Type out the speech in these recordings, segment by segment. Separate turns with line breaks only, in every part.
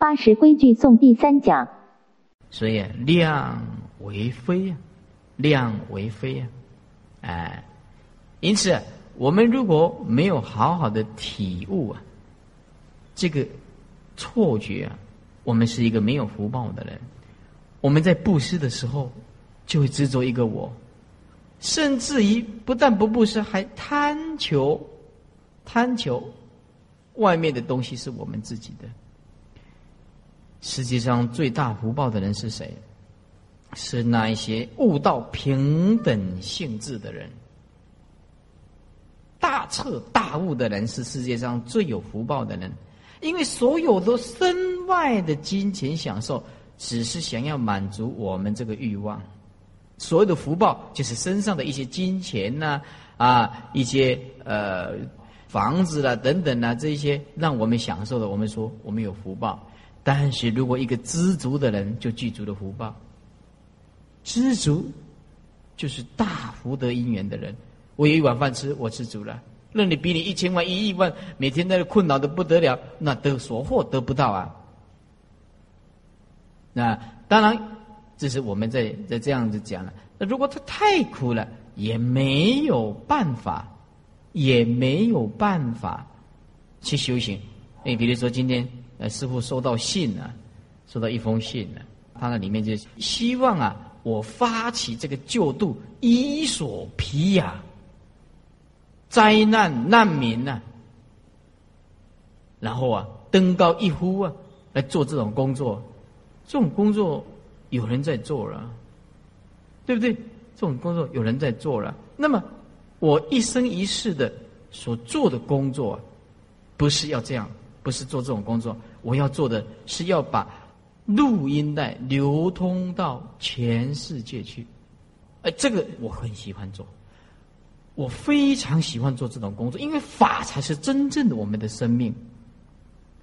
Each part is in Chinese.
八十规矩颂第三讲。
所以量为非啊，量为非啊，哎，因此我们如果没有好好的体悟啊，这个错觉啊，我们是一个没有福报的人。我们在布施的时候，就会执着一个我，甚至于不但不布施，还贪求，贪求外面的东西是我们自己的。实际上，最大福报的人是谁？是那一些悟到平等性质的人，大彻大悟的人是世界上最有福报的人，因为所有的身外的金钱享受。只是想要满足我们这个欲望，所有的福报就是身上的一些金钱呐，啊，一些呃房子啦等等啊，这一些让我们享受的，我们说我们有福报。但是如果一个知足的人，就具足了福报。知足就是大福德因缘的人。我有一碗饭吃，我知足了。那你比你一千万、一亿万，每天在那困扰的不得了，那得所获得不到啊。那当然，这是我们在在这样子讲了。那如果他太苦了，也没有办法，也没有办法去修行。你比如说，今天呃，师傅收到信了，收到一封信了，他那里面就希望啊，我发起这个救度伊索皮亚灾难难民呐，然后啊，登高一呼啊，来做这种工作。这种工作有人在做了，对不对？这种工作有人在做了。那么我一生一世的所做的工作，不是要这样，不是做这种工作。我要做的是要把录音带流通到全世界去。哎，这个我很喜欢做，我非常喜欢做这种工作，因为法才是真正的我们的生命，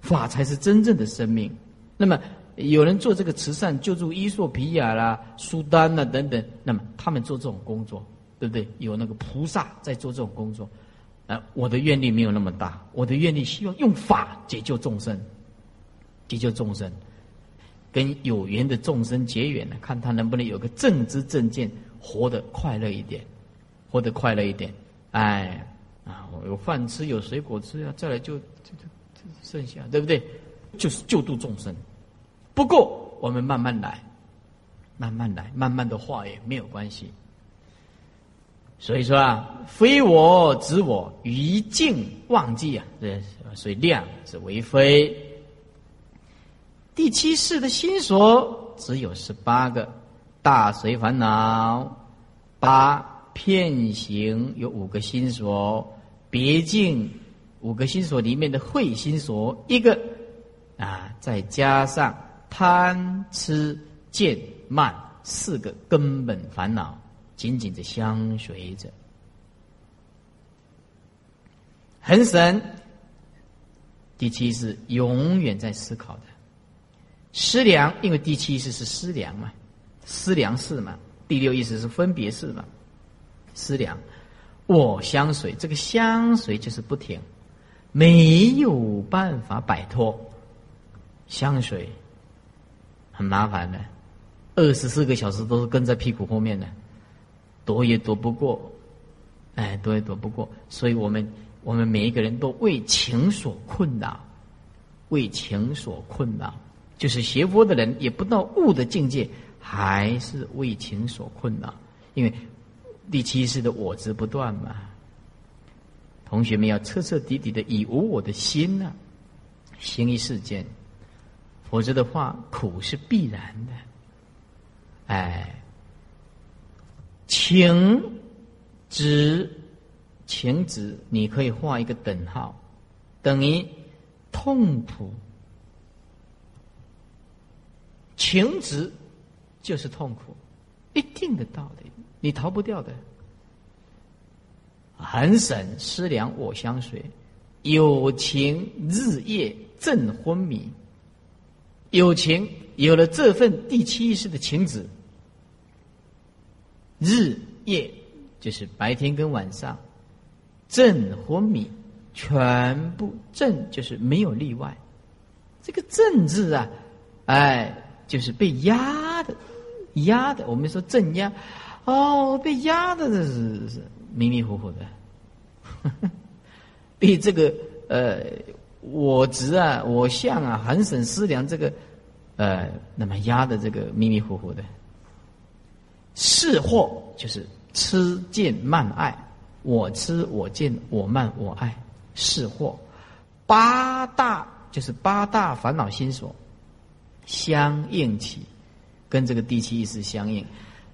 法才是真正的生命。那么。有人做这个慈善，救助伊索比亚啦、苏丹啦等等，那么他们做这种工作，对不对？有那个菩萨在做这种工作，啊，我的愿力没有那么大，我的愿力希望用法解救众生，解救众生，跟有缘的众生结缘呢，看他能不能有个正知正见，活得快乐一点，活得快乐一点，哎，啊，我有饭吃，有水果吃啊，再来就就就剩下，对不对？就是救度众生。不过，我们慢慢来，慢慢来，慢慢的化也没有关系。所以说啊，非我执我，于境忘记啊，这所以量是为非。第七世的心所只有十八个，大随烦恼八片行有五个心所，别境五个心所里面的慧心所一个啊，再加上。贪、吃、见、慢四个根本烦恼，紧紧的相随着。很神。第七是永远在思考的。思量，因为第七意识是思量嘛，思量是嘛。第六意识是分别是嘛。思量，我相随，这个相随就是不停，没有办法摆脱相随。很麻烦的，二十四个小时都是跟在屁股后面的，躲也躲不过，哎，躲也躲不过。所以我们我们每一个人都为情所困扰，为情所困扰，就是学佛的人也不到悟的境界，还是为情所困扰。因为第七世的我执不断嘛，同学们要彻彻底底的以无我的心呢，行于世间。否则的话，苦是必然的。哎，情执情执，你可以画一个等号，等于痛苦。情执就是痛苦，一定的道理，你逃不掉的。很省思量我相随，有情日夜正昏迷。有情有了这份第七意识的情子，日夜就是白天跟晚上，正昏迷，全部正就是没有例外，这个正字啊，哎，就是被压的，压的。我们说镇压，哦，被压的这是是迷迷糊糊的，被这个呃我执啊、我相啊、寒省思量这个呃，那么压的这个迷迷糊糊的。是惑就是痴见慢爱，我痴我见我慢我爱，是惑。八大。就是八大烦恼心所相应起，跟这个第七意识相应。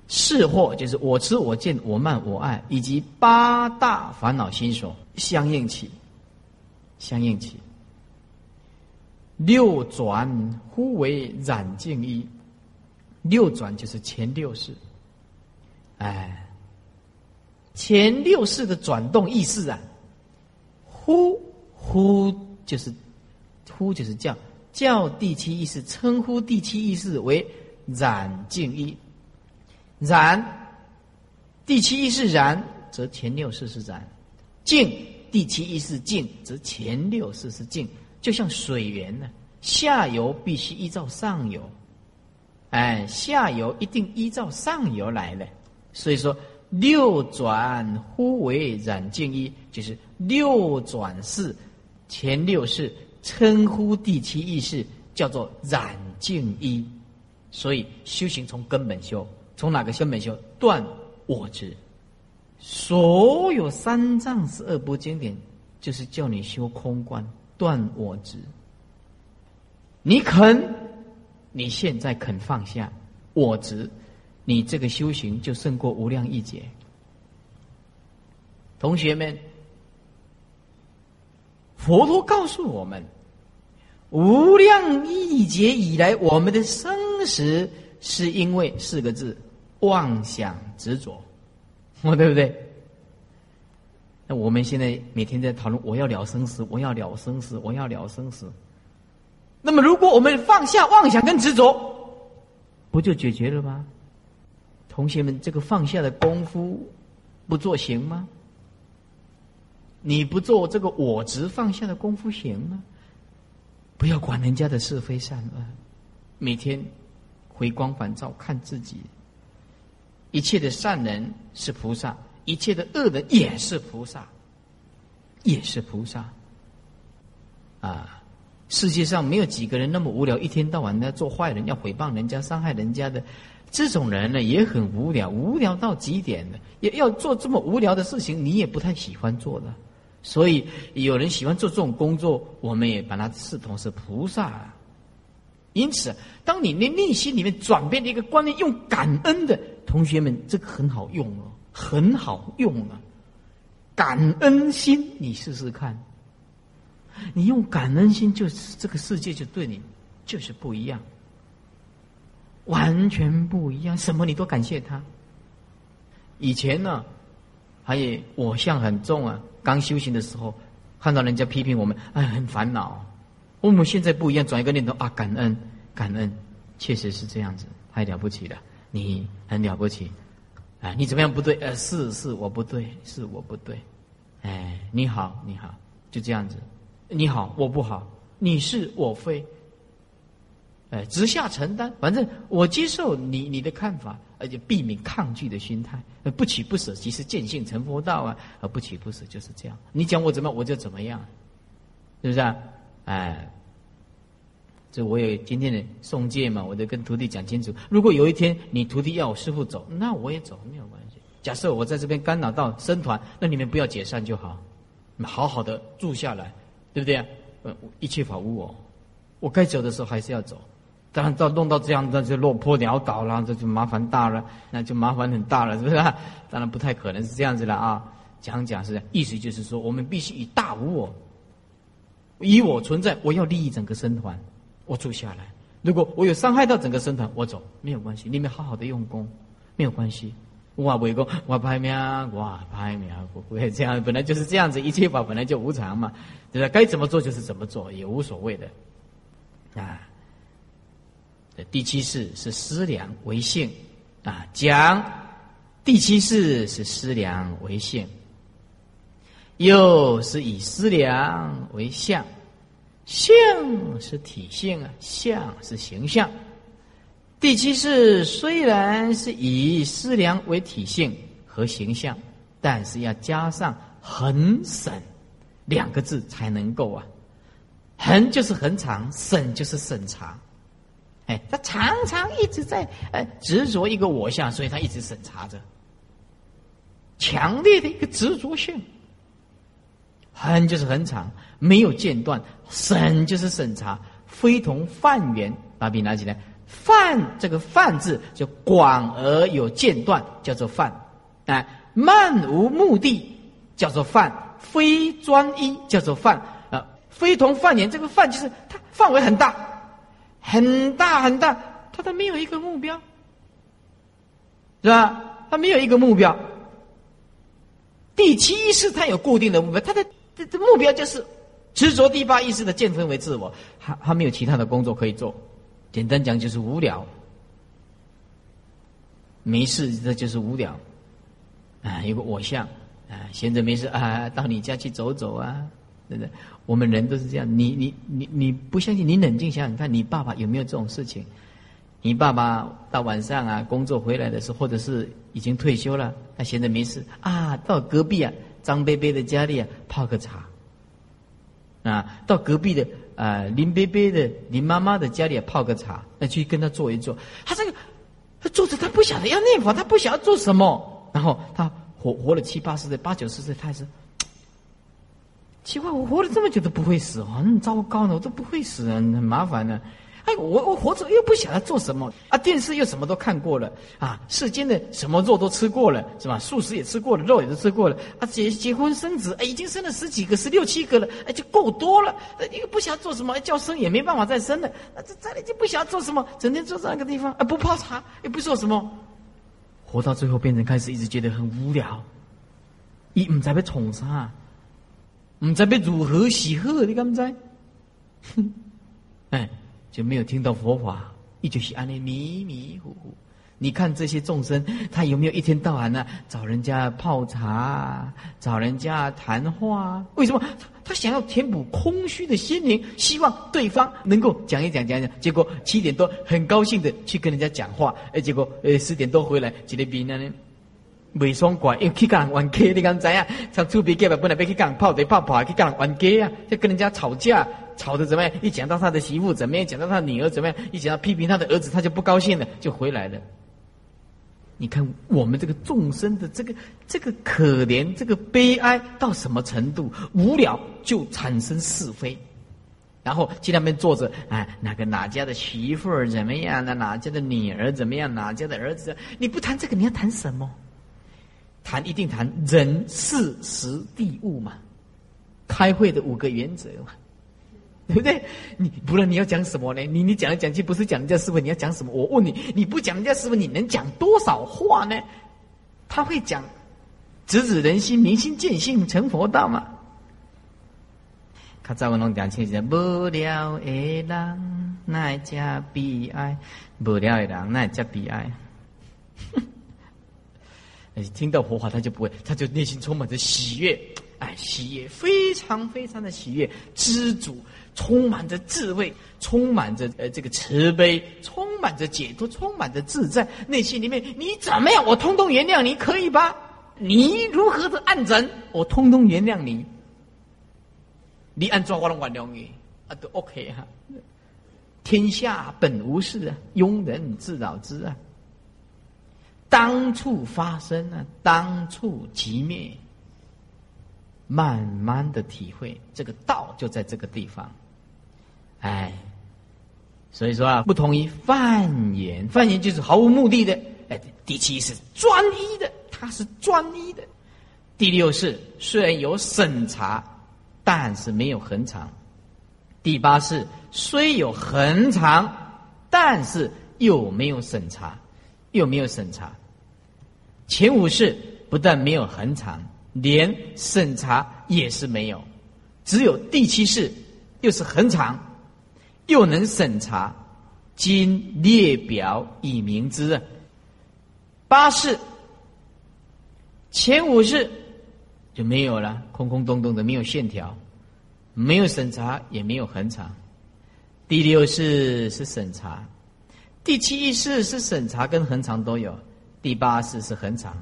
是或就是我知我见我慢我爱，以及八大烦恼心所相应起，相应起。六转忽为染净一，六转就是前六世，哎，前六世的转动意识啊，忽忽就是。呼就是叫，叫第七意识称呼第七意识为染净一，染第七意识染，则前六世是染；净第七意识净，则前六世是净。就像水源呢，下游必须依照上游，哎，下游一定依照上游来的。所以说，六转呼为染净一，就是六转世前六世。称呼第七意识叫做染净一，所以修行从根本修，从哪个根本修？断我执。所有三藏十二部经典，就是叫你修空观，断我执。你肯，你现在肯放下我执，你这个修行就胜过无量亿劫。同学们。佛陀告诉我们，无量亿劫以来，我们的生死是因为四个字：妄想执着，我对不对？那我们现在每天在讨论，我要了生死，我要了生死，我要了生死。那么，如果我们放下妄想跟执着，不就解决了吗？同学们，这个放下的功夫不做行吗？你不做这个我执放下的功夫行吗？不要管人家的是非善恶，每天回光返照看自己。一切的善人是菩萨，一切的恶人也是菩萨，也是菩萨。啊，世界上没有几个人那么无聊，一天到晚的做坏人，要诽谤人家、伤害人家的。这种人呢，也很无聊，无聊到极点的，也要做这么无聊的事情，你也不太喜欢做的。所以有人喜欢做这种工作，我们也把它视同是菩萨。因此，当你的内心里面转变的一个观念，用感恩的同学们，这个很好用哦，很好用啊！感恩心，你试试看。你用感恩心，就是这个世界就对你就是不一样，完全不一样。什么你都感谢他。以前呢，还有我相很重啊。刚修行的时候，看到人家批评我们，哎，很烦恼。我们现在不一样，转一个念头啊，感恩，感恩，确实是这样子，太了不起了，你很了不起。哎，你怎么样不对？呃，是是我不对，是我不对。哎，你好，你好，就这样子。你好，我不好，你是我非。哎，直下承担，反正我接受你你的看法，而且避免抗拒的心态，不取不舍，即是见性成佛道啊！而不取不舍就是这样。你讲我怎么，我就怎么样，是不是啊？哎，这我也今天的送戒嘛，我得跟徒弟讲清楚。如果有一天你徒弟要我师傅走，那我也走，没有关系。假设我在这边干扰到僧团，那你们不要解散就好，好好的住下来，对不对啊？一切法无我，我该走的时候还是要走。当然，到弄到这样，那就落魄潦倒了，这就麻烦大了，那就麻烦很大了，是不是？当然不太可能是这样子了啊！讲讲是意思就是说，我们必须以大无我，以我存在，我要利益整个僧团，我住下来。如果我有伤害到整个僧团，我走没有关系，你们好好的用功，没有关系。我为公，我拍命，我拍命，不会这样，本来就是这样子，一切法本来就无常嘛，对吧？该怎么做就是怎么做，也无所谓的啊。第七世是思量为性，啊，讲第七世是思量为性，又是以思量为相，性是体性啊，相是形象。第七式虽然是以思量为体性和形象，但是要加上恒审两个字才能够啊。恒就是恒常，审就是审查。哎，他常常一直在哎执着一个我相，所以他一直审查着，强烈的一个执着性。恒就是恒常，没有间断；审就是审查，非同泛缘。把笔拿起来，泛这个泛字就广而有间断，叫做泛；哎，漫无目的叫做泛，非专一叫做泛。啊，非同泛缘，这个泛就是它范围很大。很大很大，他都没有一个目标，是吧？他没有一个目标。第七意识他有固定的目标，他的这这目标就是执着第八意识的见分为自我，他他没有其他的工作可以做。简单讲就是无聊，没事这就是无聊。啊，有个我相啊，闲着没事啊，到你家去走走啊，对不对？我们人都是这样，你你你你不相信？你冷静想想看，你爸爸有没有这种事情？你爸爸到晚上啊，工作回来的时候，或者是已经退休了，他闲着没事啊，到隔壁啊张贝贝的家里啊泡个茶，啊，到隔壁的啊林贝贝的林妈妈的家里泡个茶，那去跟他坐一坐。他这个他坐着，他不晓得要念佛，他不晓得做什么。然后他活活了七八十岁，八九十岁，他还是。奇怪，我活了这么久都不会死，很糟糕呢，我都不会死，很麻烦呢。哎，我我活着又不晓得做什么啊，电视又什么都看过了啊，世间的什么肉都吃过了，是吧？素食也吃过了，肉也都吃过了啊。结结婚生子，哎，已经生了十几个，十六七个了，哎，就够多了。又不晓得做什么，叫生也没办法再生了，啊，这再来就不晓得做什么，整天坐在那个地方，啊，不泡茶，也不做什么，活到最后变成开始一直觉得很无聊，一唔知被宠啥。唔知要如何是好，你敢知？哼，哎，就没有听到佛法，一直是安尼迷迷糊糊。你看这些众生，他有没有一天到晚呢找人家泡茶，找人家谈话？为什么？他想要填补空虚的心灵，希望对方能够讲一讲讲讲。结果七点多很高兴的去跟人家讲话，哎，结果呃十点多回来，几个病人呢？未爽怪，因为去跟人玩 K，你敢知啊？像出别个吧，本来要去跟人泡对泡泡，去跟人玩 K 啊，就跟人家吵架，吵得怎么样？一讲到他的媳妇怎么样，讲到他女儿怎么样，一讲到批评他的儿子，他就不高兴了，就回来了。你看我们这个众生的这个这个可怜，这个悲哀到什么程度？无聊就产生是非，然后去那边坐着，哎，哪个哪家的媳妇儿怎么样？那哪家的女儿怎么样？哪家的儿子？你不谈这个，你要谈什么？谈一定谈人事时地物嘛，开会的五个原则嘛，对不对？你不论你要讲什么呢？你你讲来讲去不是讲人家师傅，你要讲什么？我问你，你不讲人家师傅，你能讲多少话呢？他会讲直指人心，明心见性，成佛道嘛？他在我弄讲清楚，无聊的人那叫悲哀，无聊的人那叫悲哀。听到佛法，他就不会，他就内心充满着喜悦，哎，喜悦，非常非常的喜悦，知足，充满着智慧，充满着呃这个慈悲，充满着解脱，充满着自在，内心里面你怎么样，我通通原谅你，可以吧？你如何的暗整，我通通原谅你，你按照我的原谅你啊，都 OK 哈。天下本无事啊，庸人自扰之啊。当处发生啊，当处即灭。慢慢的体会，这个道就在这个地方。哎，所以说啊，不同于泛言，泛言就是毫无目的的。哎，第七是专一的，它是专一的。第六是虽然有审查，但是没有恒常。第八是虽有恒常，但是又没有审查，又没有审查。前五世不但没有恒常，连审查也是没有，只有第七世又是恒常，又能审查。今列表以明之。八世前五世就没有了，空空洞洞的，没有线条。没有审查，也没有恒常。第六世是审查，第七世是审查跟恒常都有，第八世是恒常。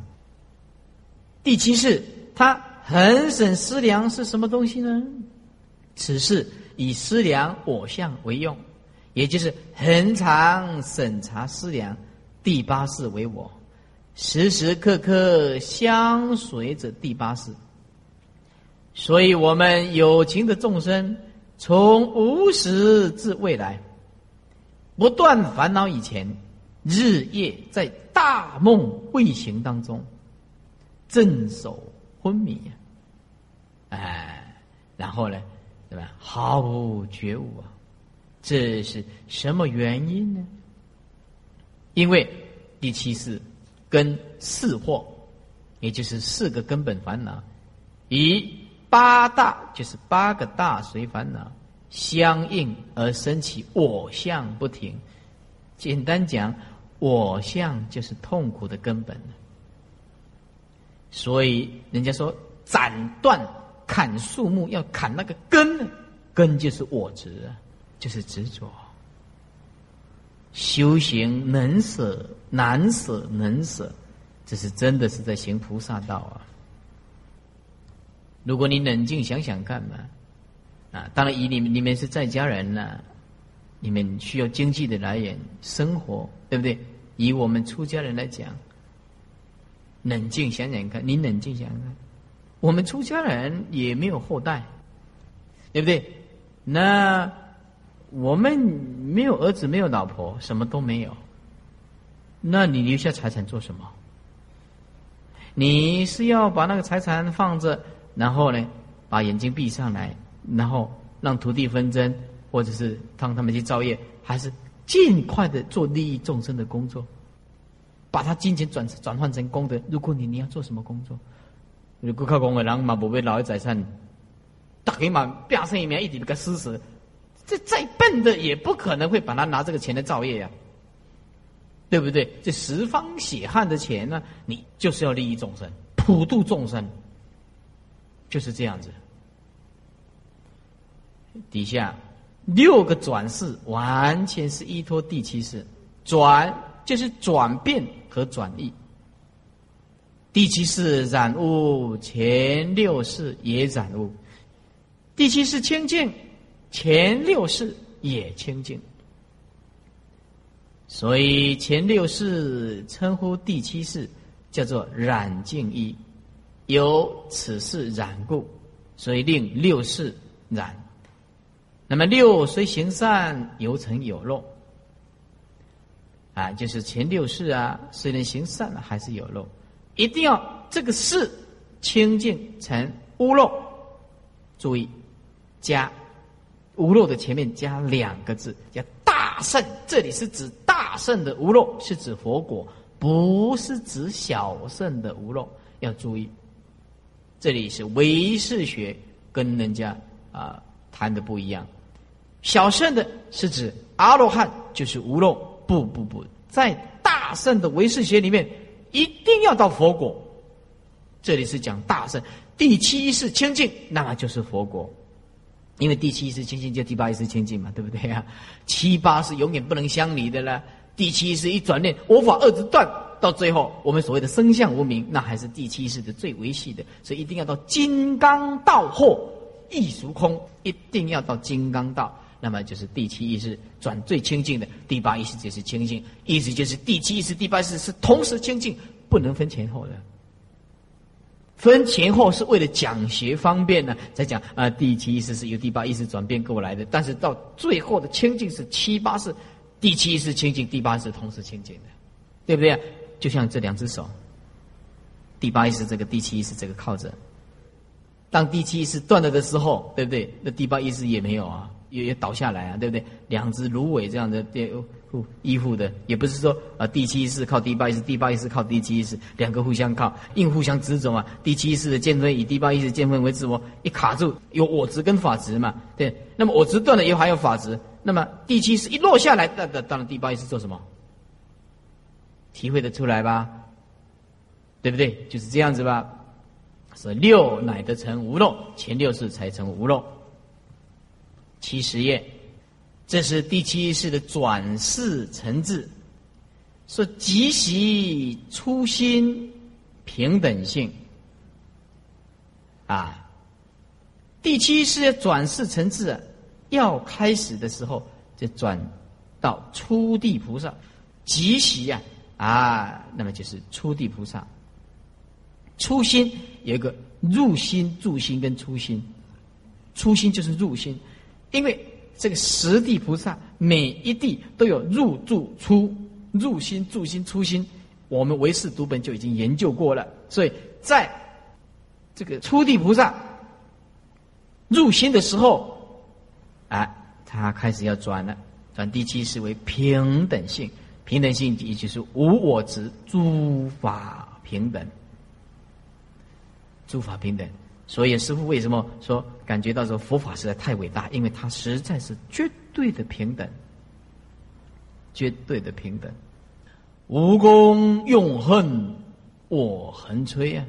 第七世他恒审思量是什么东西呢？此事以思量我相为用，也就是恒常审查思量。第八世为我，时时刻刻相随着第八世。所以，我们有情的众生，从无始至未来，不断烦恼以前，日夜在大梦未醒当中，镇守昏迷呀，哎，然后呢，对吧？毫无觉悟啊！这是什么原因呢？因为第七世跟四惑，也就是四个根本烦恼，以。八大就是八个大随烦恼相应而生起我相不停。简单讲，我相就是痛苦的根本。所以人家说斩断砍树木要砍那个根，根就是我执，就是执着。修行能舍难舍能舍，这是真的是在行菩萨道啊。如果你冷静想想看嘛，啊，当然以你们你们是在家人呢，你们需要经济的来源生活，对不对？以我们出家人来讲，冷静想想看，你冷静想想看，我们出家人也没有后代，对不对？那我们没有儿子，没有老婆，什么都没有，那你留下财产做什么？你是要把那个财产放着？然后呢，把眼睛闭上来，然后让徒弟纷争，或者是让他们去造业，还是尽快的做利益众生的工作，把他金钱转转换成功德。如果你你要做什么工作？如果靠工的人嘛，不被老一宰善，大黑马，变生一面一点个施舍，这再笨的也不可能会把他拿这个钱来造业呀，对不对？这十方血汗的钱呢，你就是要利益众生，普度众生。就是这样子，底下六个转世完全是依托第七世，转就是转变和转移。第七世染污，前六世也染污；第七世清净，前六世也清净。所以前六世称呼第七世叫做染净一。由此事染故，所以令六世染。那么六虽行善，犹成有漏。啊，就是前六世啊，虽然行善了，还是有漏。一定要这个事清净成无漏。注意，加无漏的前面加两个字，叫大圣。这里是指大圣的无漏，是指佛果，不是指小圣的无漏。要注意。这里是唯识学跟人家啊谈的不一样，小圣的是指阿罗汉就是无漏，不不不，在大圣的唯识学里面一定要到佛果。这里是讲大圣，第七世清净，那么就是佛果，因为第七世清净，就第八意识清净嘛，对不对啊？七八是永远不能相离的了，第七世一转念，我法二字断。到最后，我们所谓的生相无名，那还是第七世的最维系的，所以一定要到金刚道后异俗空，一定要到金刚道，那么就是第七意识转最清净的，第八意识就是清净，意思就是第七意识、第八意识是同时清净，不能分前后的。分前后是为了讲学方便呢，在讲啊，第七意识是由第八意识转变过来的，但是到最后的清净是七八是第七意识清净，第八是同时清净的，对不对？就像这两只手，第八意识这个，第七意识这个靠着。当第七意识断了的时候，对不对？那第八意识也没有啊，也也倒下来啊，对不对？两只芦苇这样的互依附的，也不是说啊，第七意识靠第八意识，第八意识靠第七意识，两个互相靠，硬互相执着嘛。第七意识的见分以第八意识见分为自我，一卡住有我执跟法执嘛，对。那么我执断了以后还有法执，那么第七意识一落下来，那那当然第八意识做什么？体会得出来吧？对不对？就是这样子吧。是六乃得成无漏，前六世才成无漏。七十页，这是第七世的转世成智，说即习初心平等性啊。第七世转世成智啊，要开始的时候就转到初地菩萨，即习呀啊，那么就是初地菩萨。初心有一个入心、住心跟初心，初心就是入心。因为这个十地菩萨每一地都有入住出入心住心出心，我们唯识读本就已经研究过了。所以在这个初地菩萨入心的时候，啊，他开始要转了，转第七是为平等性，平等性也就是无我执，诸法平等，诸法平等。所以师父为什么说感觉到说佛法实在太伟大？因为它实在是绝对的平等，绝对的平等。无功用恨，我横吹啊！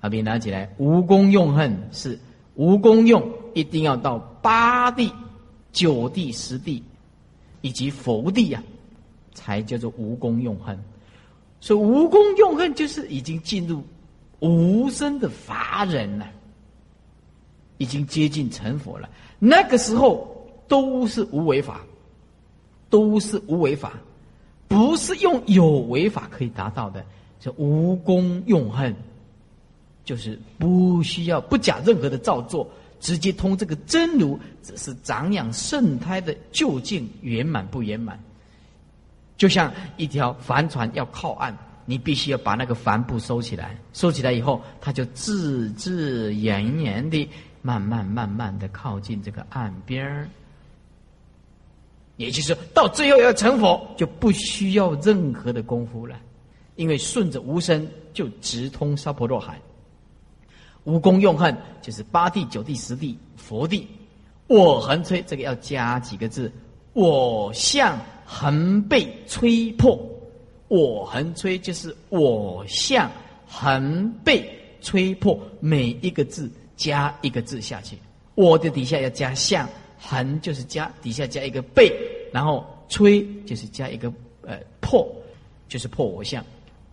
阿比拿起来，无功用恨是无功用，一定要到八地、九地、十地以及佛地呀，才叫做无功用恨。所以无功用恨就是已经进入。无声的法人呢，已经接近成佛了。那个时候都是无为法，都是无为法，不是用有为法可以达到的。这无功用恨，就是不需要不假任何的造作，直接通这个真如，只是长养圣胎的究竟圆满不圆满。就像一条帆船要靠岸。你必须要把那个帆布收起来，收起来以后，它就自自然然的慢慢慢慢的靠近这个岸边儿。也就是到最后要成佛，就不需要任何的功夫了，因为顺着无声就直通娑婆若海。无功用恨就是八地九地十地佛地，我横吹这个要加几个字，我向横被吹破。我横吹就是我相横被吹破，每一个字加一个字下去。我的底下要加相，横就是加底下加一个被，然后吹就是加一个呃破，就是破我相。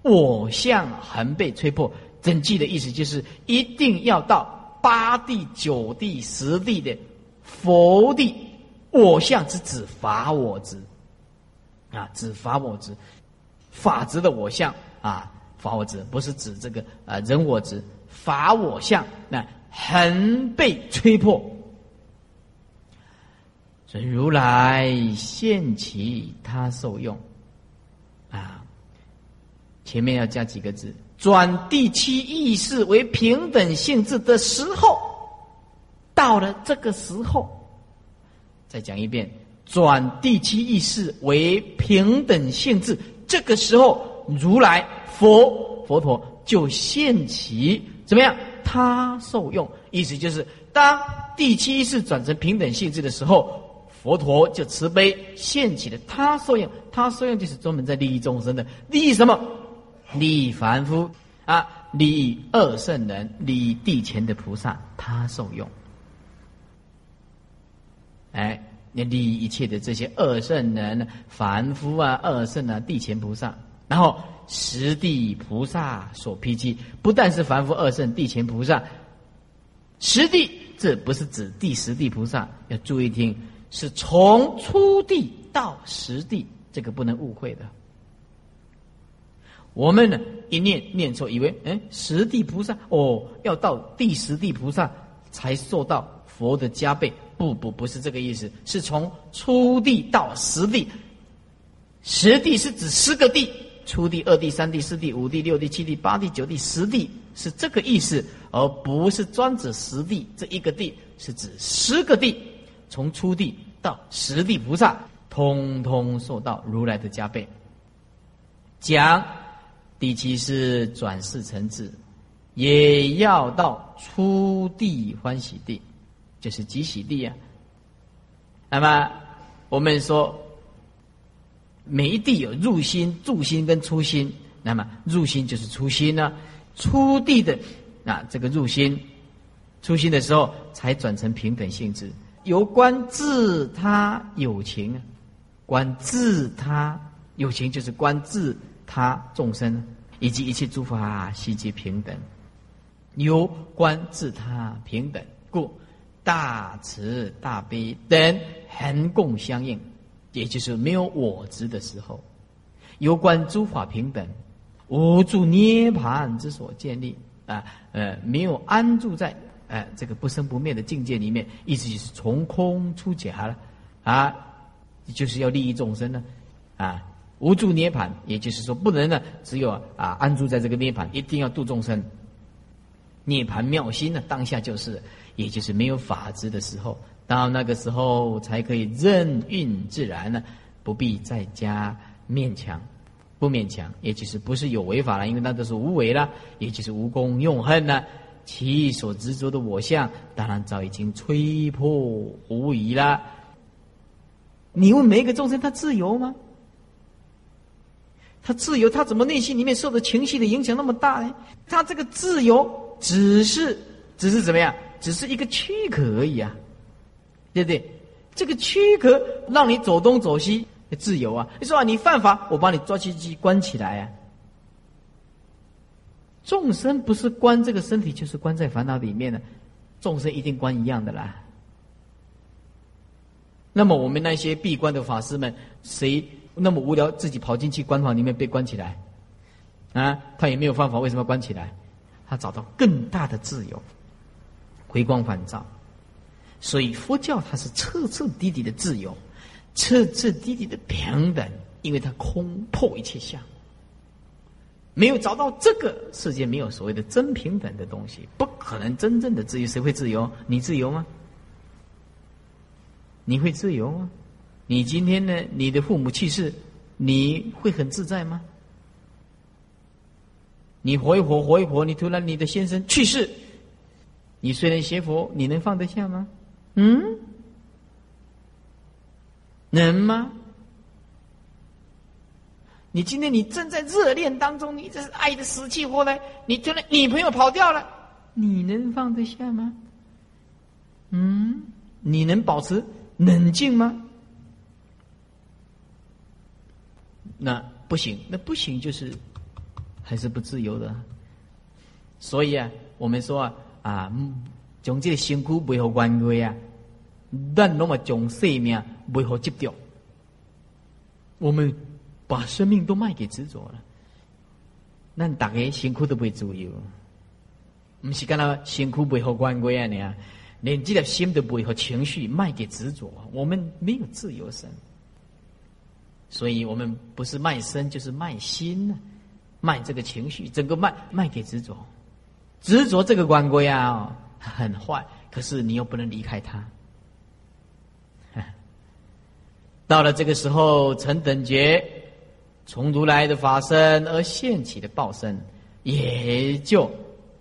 我相横被吹破，整句的意思就是一定要到八地九地十地的佛地，我相是指法我执啊，指法我执。法执的我相啊，法我执不是指这个啊人我执，法我相那恒被吹破，所以如来现其他受用啊，前面要加几个字，转第七意识为平等性质的时候，到了这个时候，再讲一遍，转第七意识为平等性质。这个时候，如来佛佛陀就现起怎么样？他受用，意思就是当第七世转成平等性质的时候，佛陀就慈悲现起了他受用。他受用就是专门在利益众生的，利益什么？利益凡夫啊，利益二圣人，利益地前的菩萨，他受用。哎。那利益一切的这些二圣人、凡夫啊、二圣啊、地前菩萨，然后十地菩萨所披记，不但是凡夫、二圣、地前菩萨，十地这不是指第十地菩萨，要注意听，是从初地到十地，这个不能误会的。我们呢一念念错，以为哎十地菩萨哦，要到第十地菩萨才受到佛的加倍。不不不是这个意思，是从初地到十地，十地是指十个地，初地、二地、三地、四地、五地、六地、七地、八地、九地、十地是这个意思，而不是专指十地这一个地，是指十个地，从初地到十地菩萨，通通受到如来的加倍。讲第七是转世成智，也要到初地欢喜地。就是集喜地啊。那么我们说，每一地有入心、住心跟出心。那么入心就是出心呢，出地的啊，这个入心、出心的时候才转成平等性质。由观自他有情啊，观自他有情就是观自他众生以及一切诸法悉皆平等，由观自他平等，故大慈大悲等恒共相应，也就是没有我执的时候，有关诸法平等，无住涅盘之所建立啊，呃，没有安住在。哎，这个不生不灭的境界里面，意思就是从空出假了，啊，就是要利益众生呢，啊，无住涅盘，也就是说不能呢，只有啊安住在这个涅盘，一定要度众生。涅盘妙心呢，当下就是，也就是没有法执的时候，到那个时候才可以任运自然呢，不必再加勉强，不勉强，也就是不是有违法了，因为那都是无为了，也就是无功用恨呢。其所执着的我相，当然早已经吹破无疑了。你问每一个众生，他自由吗？他自由，他怎么内心里面受的情绪的影响那么大呢？他这个自由，只是，只是怎么样？只是一个躯壳而已啊，对不对？这个躯壳让你走东走西，自由啊！你说啊，你犯法，我把你抓去去关起来啊。众生不是关这个身体，就是关在烦恼里面的。众生一定关一样的啦。那么我们那些闭关的法师们，谁那么无聊，自己跑进去关房里面被关起来？啊，他也没有犯法，为什么关起来？他找到更大的自由，回光返照。所以佛教它是彻彻底底的自由，彻彻底底的平等，因为它空破一切相。没有找到这个世界，没有所谓的真平等的东西，不可能真正的自由。谁会自由？你自由吗？你会自由吗？你今天呢？你的父母去世，你会很自在吗？你活一活，活一活，你突然你的先生去世，你虽然学佛，你能放得下吗？嗯，能吗？你今天你正在热恋当中，你这是爱的死去活来，你突然女朋友跑掉了，你能放得下吗？嗯，你能保持冷静吗？那不行，那不行，就是还是不自由的。所以啊，我们说啊啊，将这个辛苦背后关归啊，但那么将生命背后执着，我们。把生命都卖给执着了，那大家辛苦都不会自由。不是干那辛苦背后关归啊？你啊，连这条心都不会和情绪卖给执着，我们没有自由身。所以我们不是卖身，就是卖心呢，卖这个情绪，整个卖卖给执着。执着这个关归啊，很坏，可是你又不能离开他。到了这个时候，成等觉。从如来的法身而现起的报身，也就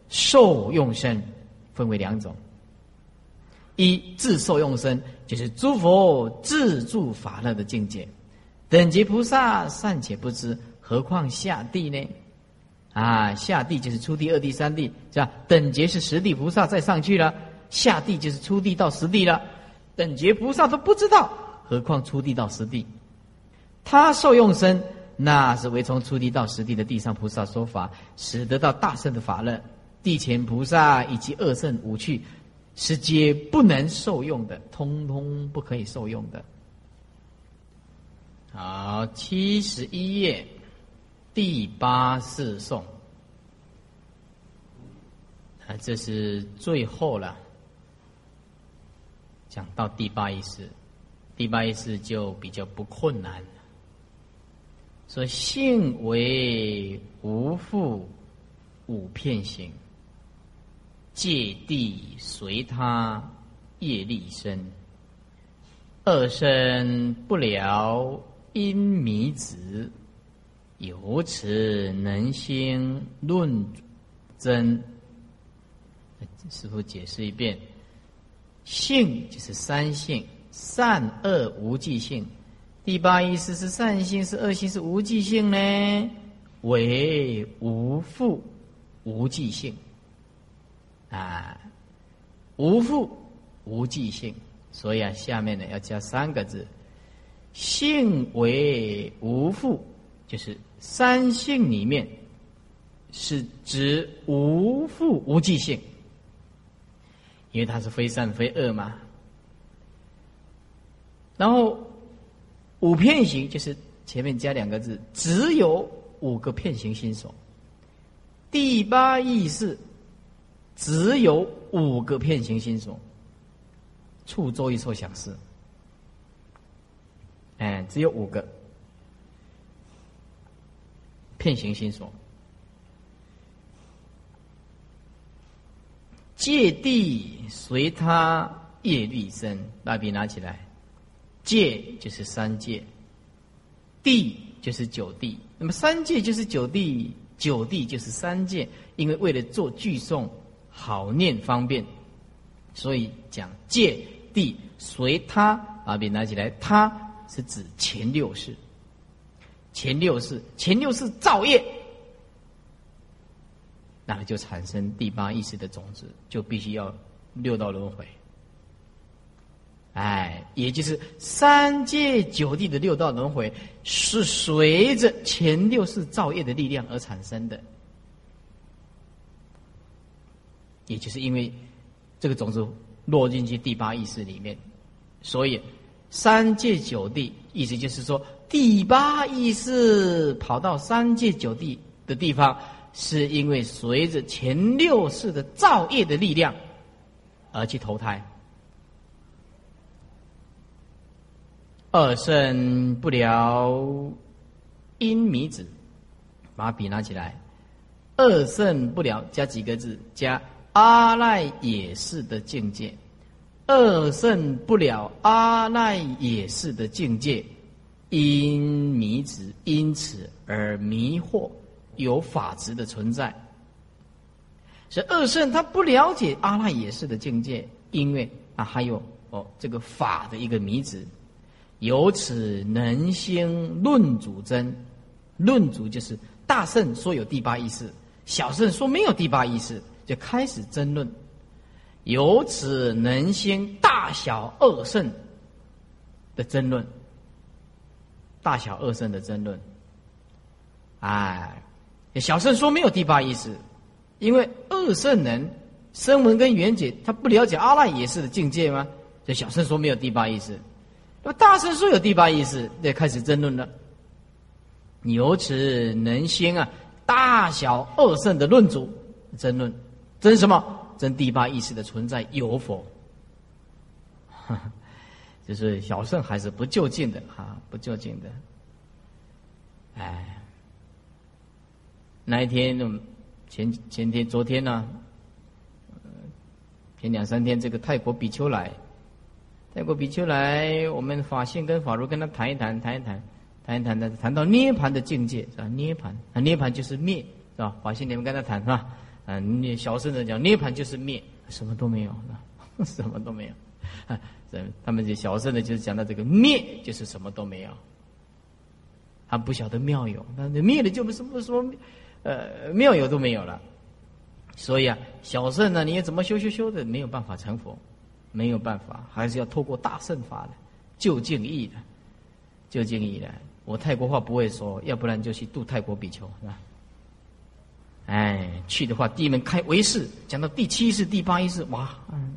受用身，分为两种。一自受用身，就是诸佛自助法乐的境界。等级菩萨尚且不知，何况下地呢？啊，下地就是初地、二地、三地，是吧？等觉是十地菩萨再上去了，下地就是初地到十地了。等觉菩萨都不知道，何况初地到十地？他受用身。那是为从初地到十地的地上菩萨说法，使得到大圣的法乐。地前菩萨以及二圣无趣，是皆不能受用的，通通不可以受用的。好，七十一页第八四颂，啊，这是最后了，讲到第八意识，第八意识就比较不困难。说性为无复五片形，借地随他业力生，二生不了因迷子，由此能兴论真。师傅解释一遍：性就是三性，善恶无记性。第八意思是善性是恶性是无记性呢？为无复无记性啊，无复无记性，所以啊，下面呢要加三个字：性为无父，就是三性里面是指无父无记性，因为它是非善非恶嘛。然后五片形就是前面加两个字，只有五个片形心所。第八意识只有五个片形心所，触周一受想事，哎，只有五个片行心所。借地随他业力生，把笔拿起来。界就是三界，地就是九地。那么三界就是九地，九地就是三界。因为为了做句诵好念方便，所以讲界地随他把笔拿起来，他是指前六世。前六世，前六世造业，那么就产生第八意识的种子，就必须要六道轮回。哎，也就是三界九地的六道轮回，是随着前六世造业的力量而产生的。也就是因为这个种子落进去第八意识里面，所以三界九地意思就是说，第八意识跑到三界九地的地方，是因为随着前六世的造业的力量而去投胎。二圣不了因迷子，把笔拿起来。二圣不了加几个字？加阿赖也是的境界。二圣不了阿赖也是的境界，因迷子，因此而迷惑有法执的存在。是二圣他不了解阿赖也是的境界，因为啊还有哦这个法的一个迷子。由此能兴论主真，论主就是大圣说有第八意识，小圣说没有第八意识，就开始争论。由此能兴大小二圣的争论，大小二圣的争论。哎，小圣说没有第八意识，因为二圣人声闻跟缘觉他不了解阿赖耶识的境界吗？所以小圣说没有第八意识。那么大圣说有第八意识，那开始争论了。由此能兴啊，大小二圣的论主争论，争什么？争第八意识的存在有否？就是小圣还是不就近的哈，不就近的。哎，那一天，前前天、昨天呢？前两三天，这个泰国比丘来。泰国比丘来，我们法性跟法如跟他谈一谈，谈一谈，谈一谈的，谈到涅盘的境界是吧？涅盘啊，涅盘就是灭是吧？法性你们跟他谈是吧？啊，你小圣人讲涅盘就是灭，什么都没有，什么都没有。啊，他们这小圣的就是讲到这个灭就是什么都没有，他不晓得妙有，那灭了就不是不说，呃，妙有都没有了。所以啊，小圣呢，你也怎么修修修的，没有办法成佛。没有办法，还是要透过大圣法的就近意的就近意的。我泰国话不会说，要不然就去度泰国比丘，是吧？哎，去的话，第一门开唯识，讲到第七世、第八意识，哇，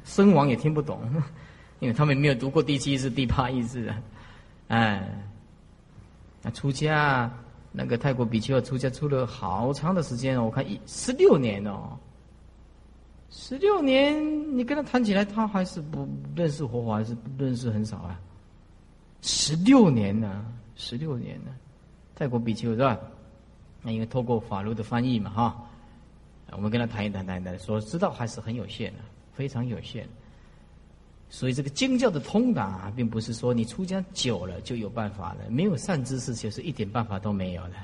僧王也听不懂，因为他们没有读过第七世、第八意识啊。哎，那出家那个泰国比丘出家出了好长的时间哦，我看一十六年哦。十六年，你跟他谈起来，他还是不认识佛法，还是不认识很少啊。十六年呢，十六年呢，泰国比丘是吧？那因为透过法律的翻译嘛，哈，我们跟他谈一谈，谈一谈，所知道还是很有限的，非常有限。所以这个经教的通达，并不是说你出家久了就有办法了，没有善知识就是一点办法都没有的。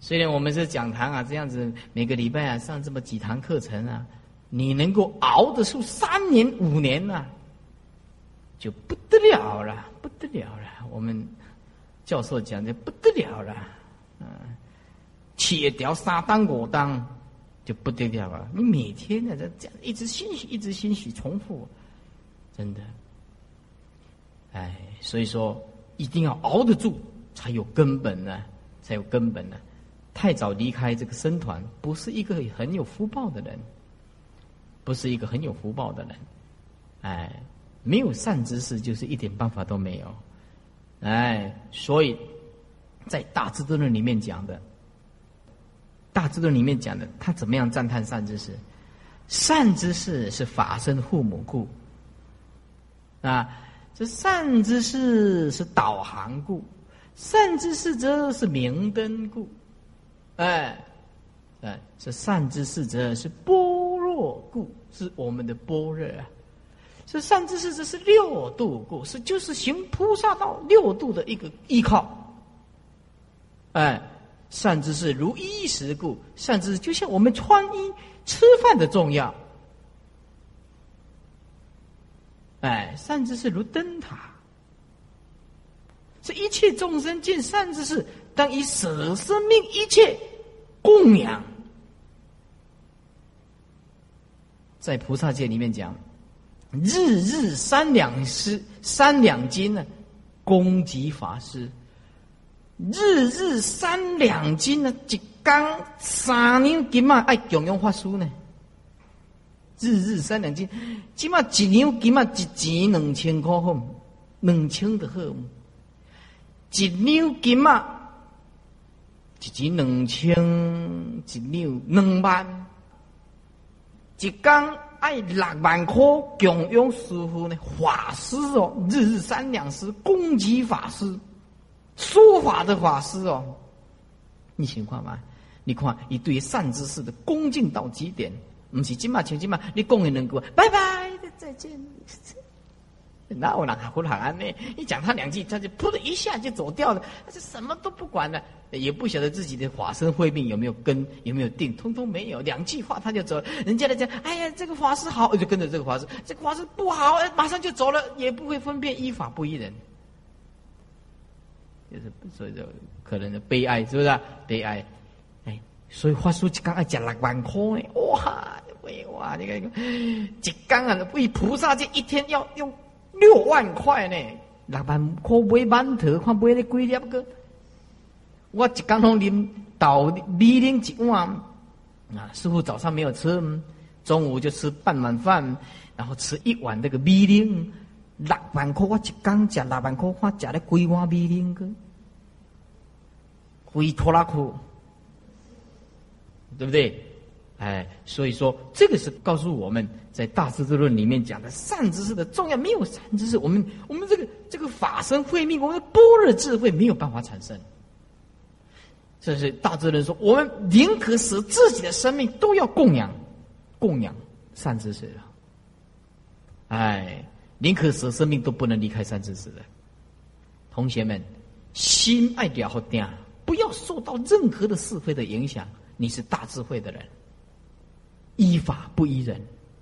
虽然我们是讲堂啊，这样子每个礼拜啊上这么几堂课程啊。你能够熬得出三年五年呢，就不得了了，不得了了。我们教授讲的不得了了，嗯，切掉沙当果当就不得了了。你每天呢，这这样一直欣喜，一直欣喜，重复，真的，哎，所以说一定要熬得住，才有根本呢，才有根本呢。太早离开这个僧团，不是一个很有福报的人，不是一个很有福报的人。哎，没有善知识，就是一点办法都没有。哎，所以在《大智度论》里面讲的，《大智度》里面讲的，他怎么样赞叹善知识？善知识是法身父母故，啊，这善知识是导航故，善知识则是明灯故，哎，哎，这善知识则是般若故，是我们的般若啊。这善知识这是六度故，是就是行菩萨道六度的一个依靠。哎，善知识如衣食故，善知识就像我们穿衣。吃饭的重要，哎，善知识如灯塔，这一切众生见善知识，当以舍生命一切供养。在菩萨界里面讲，日日三两师、三两金呢，供给法师；日日三两斤呢，一。刚三两金嘛，爱供养法师呢。日日三两斤，起码一两金嘛，一钱两千块好，两千的好。一两金嘛，一钱两千，一两两万。一刚爱六万块供养师傅呢，法师哦，日日三两师，供给法师，说法的法师哦，你情况吗？你看，你对于善知识的恭敬到极点，不是今嘛请今嘛，你供的能够拜拜再见。那我哪还胡喊安呢？一讲他两句，他就噗的一下就走掉了，他就什么都不管了，也不晓得自己的法身慧命有没有根，有没有定，通通没有。两句话他就走了。人家来讲，哎呀，这个法师好，我就跟着这个法师；这个法师不好，马上就走了，也不会分辨依法不依人。就是所以就可能的悲哀，是不是？悲哀。哎所以法师一刚要吃六万块，哇！喂哇，这个一刚啊，为菩萨这一天要用六万块呢，六万块买馒头，看买了几粒个。我一刚拢啉倒米零一碗啊，师傅早上没有吃，中午就吃半碗饭，然后吃一碗那个米零，六万块我一讲吃六万块，我吃了几碗米零个，几拖拉裤。对不对？哎，所以说这个是告诉我们在《大智度论》里面讲的善知识的重要。没有善知识，我们我们这个这个法身慧命，我们的般若智慧没有办法产生。这是大智人说，我们宁可使自己的生命都要供养供养善知识了。哎，宁可使生命都不能离开善知识的。同学们，心爱了好点，不要受到任何的是非的影响。你是大智慧的人，依法不依人，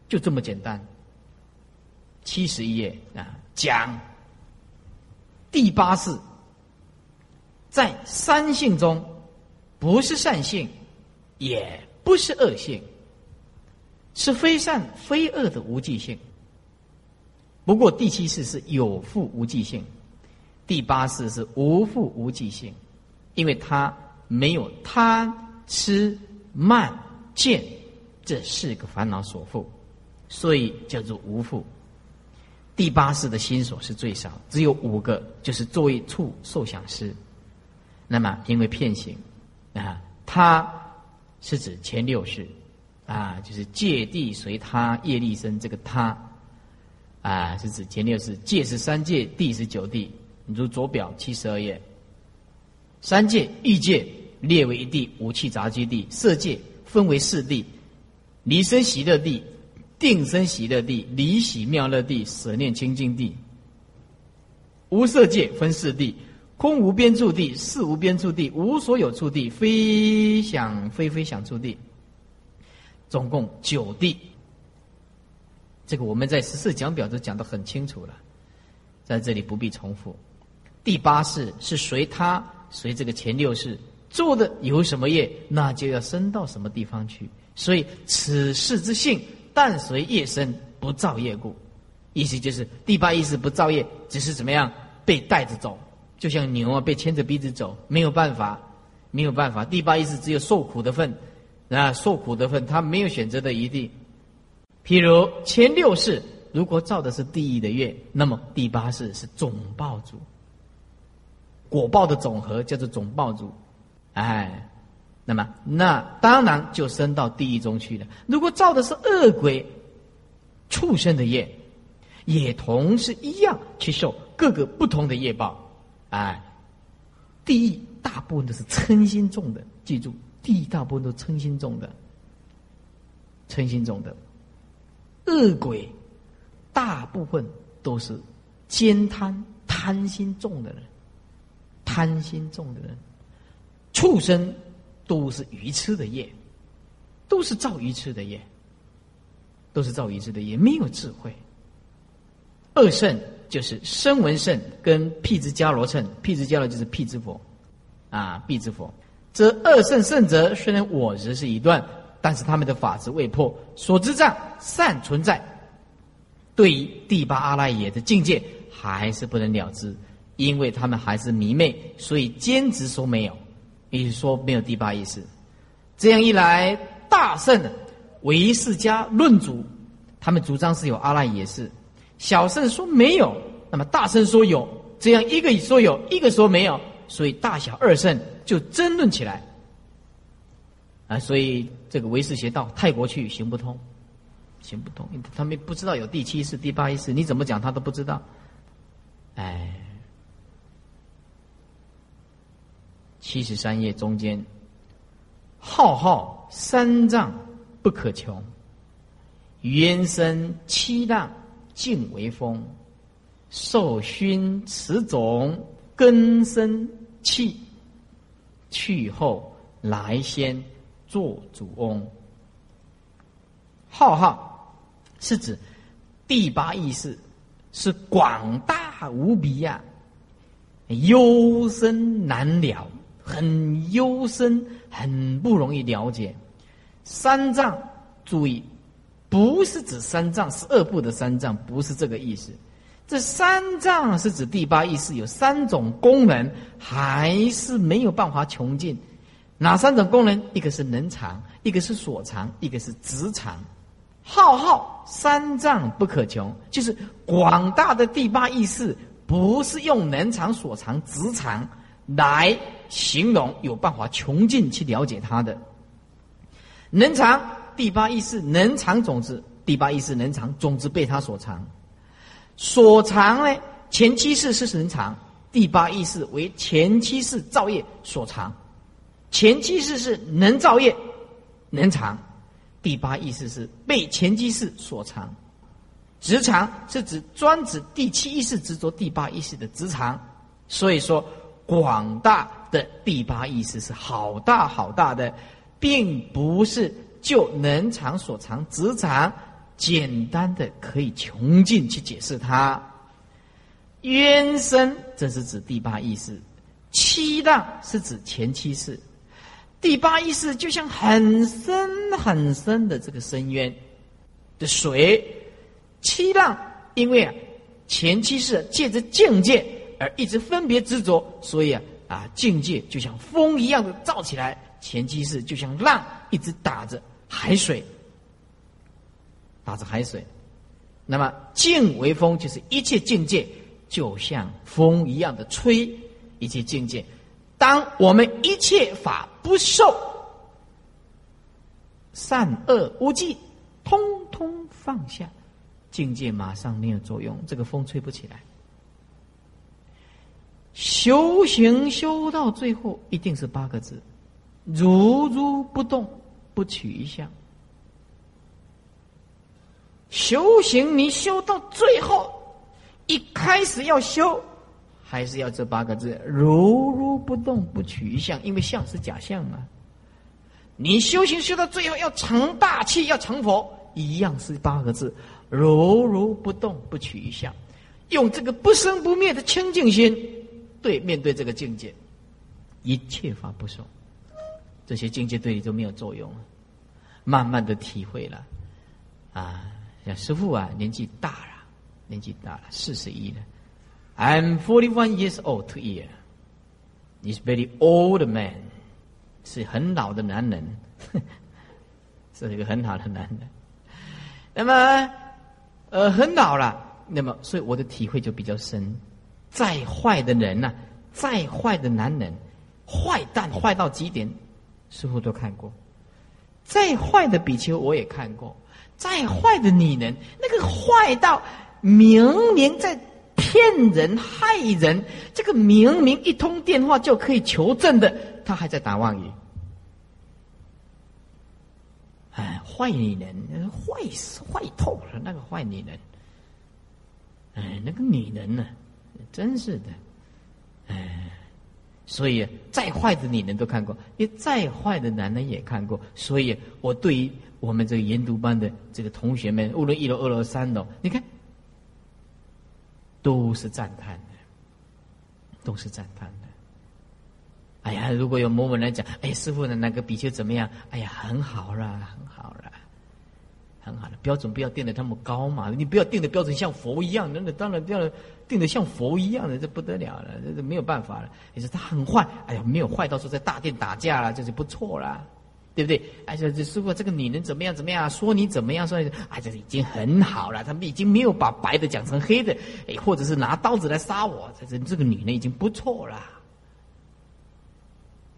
就这么简单。七十一页啊，讲第八世，在三性中，不是善性，也不是恶性，是非善非恶的无记性。不过第七世是有负无记性，第八世是无负无记性，因为他没有贪。吃慢见这四个烦恼所缚，所以叫做无缚。第八世的心所是最少，只有五个，就是作为处受想思。那么因为骗行啊，他是指前六世啊，就是戒地随他业力生这个他啊，是指前六世戒是三界，地是九地。你如左表七十二页，三界欲界。列为一地，五气杂居地；色界分为四地：离生喜乐地、定生喜乐地、离喜妙乐地、舍念清净地。无色界分四地：空无边处地、事无边处地、无所有处地、非想非非想处地。总共九地。这个我们在十四讲表都讲得很清楚了，在这里不必重复。第八世是随他所以这个前六世。做的有什么业，那就要生到什么地方去。所以此世之性，但随业生，不造业故。意思就是第八意识不造业，只是怎么样被带着走，就像牛啊被牵着鼻子走，没有办法，没有办法。第八意识只有受苦的份，啊，受苦的份，他没有选择的余地。譬如前六世如果造的是地狱的业，那么第八世是总报主，果报的总和叫做总报主，哎。那么，那当然就升到地狱中去了。如果造的是恶鬼、畜生的业，也同是一样去受各个不同的业报。哎，地狱大部分都是嗔心重的，记住，地狱大部分都嗔心重的，嗔心重的。恶鬼大部分都是奸贪、贪心重的人，贪心重的人，畜生。都是愚痴的业，都是造愚痴的业，都是造愚痴的业，没有智慧。二圣就是声闻圣跟辟支迦罗圣，辟支迦罗就是辟支佛，啊，辟支佛。这二圣圣者虽然我执是一段，但是他们的法执未破，所知障善存在。对于第八阿赖耶的境界，还是不能了知，因为他们还是迷昧，所以坚持说没有。也就是说，没有第八意识。这样一来，大圣唯世家论主，他们主张是有阿赖耶识；小圣说没有，那么大圣说有。这样一个说有，一个说没有，所以大小二圣就争论起来。啊，所以这个唯识邪道，泰国去行不通，行不通，他们不知道有第七世、第八意识，你怎么讲他都不知道。哎。七十三页中间，浩浩三藏不可穷，原生七浪尽为风，受熏此种根生气，去后来先做主翁。浩浩是指第八意识是广大无比呀，幽深难了。很幽深，很不容易了解。三藏，注意，不是指三藏是二部的三藏，不是这个意思。这三藏是指第八意识有三种功能，还是没有办法穷尽。哪三种功能？一个是能藏，一个是所藏，一个是直藏。浩浩三藏不可穷，就是广大的第八意识，不是用能藏、所藏、直藏来。形容有办法穷尽去了解它的。能藏第八意识能藏种子第八意识能藏种子被它所藏。所藏呢前七世是能藏第八意识为前七世造业所藏。前七世是能造业能藏第八意识是被前七世所藏直藏是指专指第七意识执着第八意识的直藏所以说广大。的第八意识是好大好大的，并不是就能藏所藏直藏简单的可以穷尽去解释它。冤深，这是指第八意识；七浪是指前七世。第八意识就像很深很深的这个深渊的水，七浪因为啊前七世借着境界而一直分别执着，所以啊。啊，境界就像风一样的造起来，前期是就像浪一直打着海水，打着海水。那么境为风，就是一切境界就像风一样的吹，一切境界。当我们一切法不受，善恶无记，通通放下，境界马上没有作用，这个风吹不起来。修行修到最后，一定是八个字：如如不动，不取一相。修行，你修到最后，一开始要修，还是要这八个字：如如不动，不取一相。因为相是假象嘛。你修行修到最后，要成大器，要成佛，一样是八个字：如如不动，不取一相。用这个不生不灭的清净心。对，面对这个境界，一切法不受，这些境界对你就没有作用。慢慢的体会了，啊，像师傅啊，年纪大了，年纪大了，四十一了。I'm forty one years old to year. He's very old man，是很老的男人，是一个很好的男人。那么，呃，很老了，那么，所以我的体会就比较深。再坏的人呐，再坏的男人，坏蛋坏到极点，师傅都看过。再坏的比丘我也看过，再坏的女人，那个坏到明明在骗人害人，这个明明一通电话就可以求证的，他还在打妄语。哎，坏女人，坏死坏透了，那个坏女人。哎，那个女人呢，真是的，哎。所以，再坏的女人都看过，也再坏的男人也看过。所以我对于我们这个研读班的这个同学们，无论一楼、二楼、三楼，你看，都是赞叹的，都是赞叹的。哎呀，如果有某某人讲，哎，师傅的那个比丘怎么样？哎呀，很好啦，很好。很好的标准不要定的那么高嘛，你不要定的标准像佛一样，那那当然要定的像佛一样的，这不得了了，这这没有办法了。你说他很坏，哎呀，没有坏到说在大殿打架了，这就不错了，对不对？哎，这这师傅这个女人怎么样怎么样？说你怎么样？说哎，这已经很好了，他们已经没有把白的讲成黑的，哎，或者是拿刀子来杀我，这这这个女人已经不错了，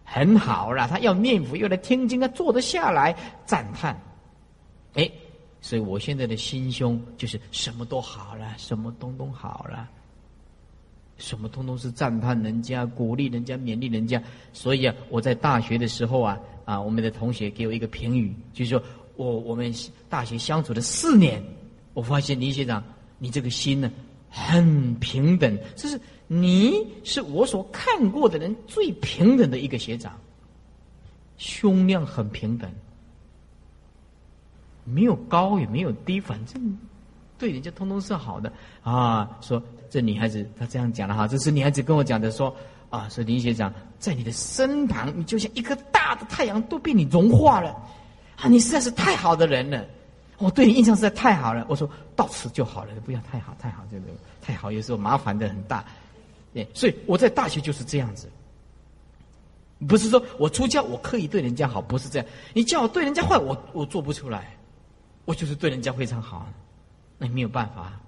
很好了。他要念佛，要来听经，他坐得下来，赞叹，哎。所以我现在的心胸就是什么都好了，什么东东好了，什么通通是赞叹人家、鼓励人家、勉励人家。所以啊，我在大学的时候啊，啊，我们的同学给我一个评语，就是说我我们大学相处的四年，我发现李学长，你这个心呢很平等，就是你是我所看过的人最平等的一个学长，胸量很平等。没有高也没有低，反正对人家通通是好的啊。说这女孩子她这样讲了哈，这是女孩子跟我讲的，说啊，说林学长在你的身旁，你就像一颗大的太阳都被你融化了啊！你实在是太好的人了，我对你印象实在太好了。我说到此就好了，不要太好太好，这个太好有时候麻烦的很大。对，所以我在大学就是这样子，不是说我出家我刻意对人家好，不是这样。你叫我对人家坏，我我做不出来。我就是对人家非常好，那没有办法，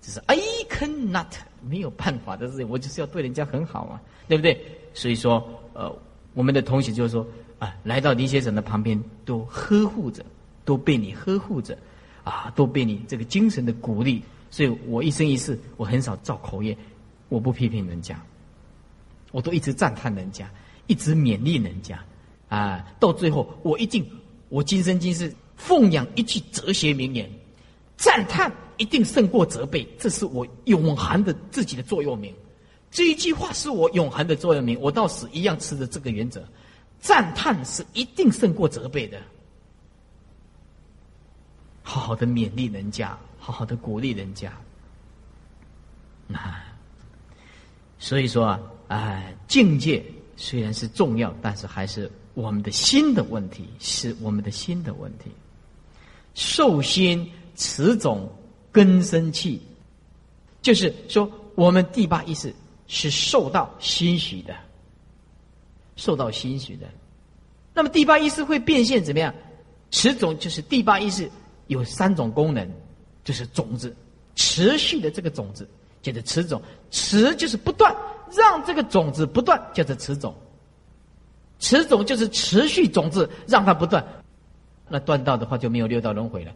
只是 I cannot 没有办法的事情，我就是要对人家很好啊，对不对？所以说，呃，我们的同学就是说啊，来到林先生的旁边，都呵护着，都被你呵护着，啊，都被你这个精神的鼓励。所以我一生一世，我很少造口业，我不批评人家，我都一直赞叹人家，一直勉励人家，啊，到最后我一定，我今生今世。奉养一句哲学名言，赞叹一定胜过责备，这是我永恒的自己的座右铭。这一句话是我永恒的座右铭，我到死一样持着这个原则。赞叹是一定胜过责备的，好好的勉励人家，好好的鼓励人家。啊，所以说啊，哎，境界虽然是重要，但是还是我们的心的问题，是我们的心的问题。受心此种根生气，就是说，我们第八意识是受到欣许的，受到欣许的。那么第八意识会变现怎么样？此种就是第八意识有三种功能，就是种子持续的这个种子叫做持种，持就是不断，让这个种子不断叫做持种，持种就是持续种子让它不断。那断道的话就没有六道轮回了。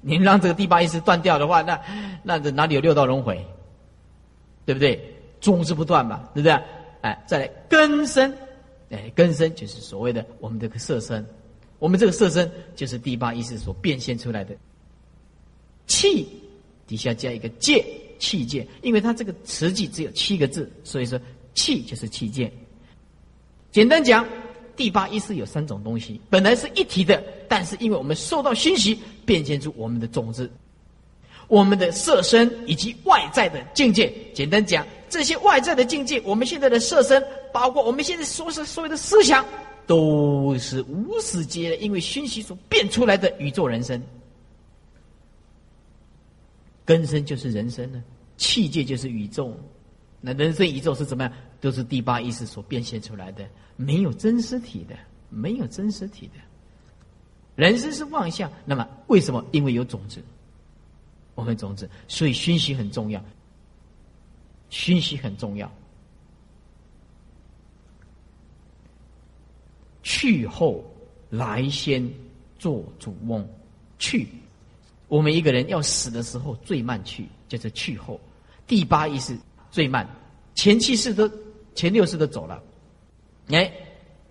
您让这个第八意识断掉的话，那那这哪里有六道轮回？对不对？总是不断嘛，对不对？哎，再来根生，哎，根生就是所谓的我们这个色身，我们这个色身就是第八意识所变现出来的气，底下加一个界，气界，因为它这个词句只有七个字，所以说气就是气界。简单讲。第八意识有三种东西，本来是一体的，但是因为我们受到熏习，变现出我们的种子、我们的色身以及外在的境界。简单讲，这些外在的境界，我们现在的色身，包括我们现在所是所有的思想，都是无始劫因为熏习所变出来的宇宙人生。根身就是人生呢，器界就是宇宙。那人生宇宙是怎么样？都是第八意识所变现出来的，没有真实体的，没有真实体的。人生是妄想，那么为什么？因为有种子，我们种子，所以熏习很重要。熏习很重要。去后来先做主翁，去。我们一个人要死的时候最慢去，就是去后。第八意识最慢，前七世都前六世都走了。哎，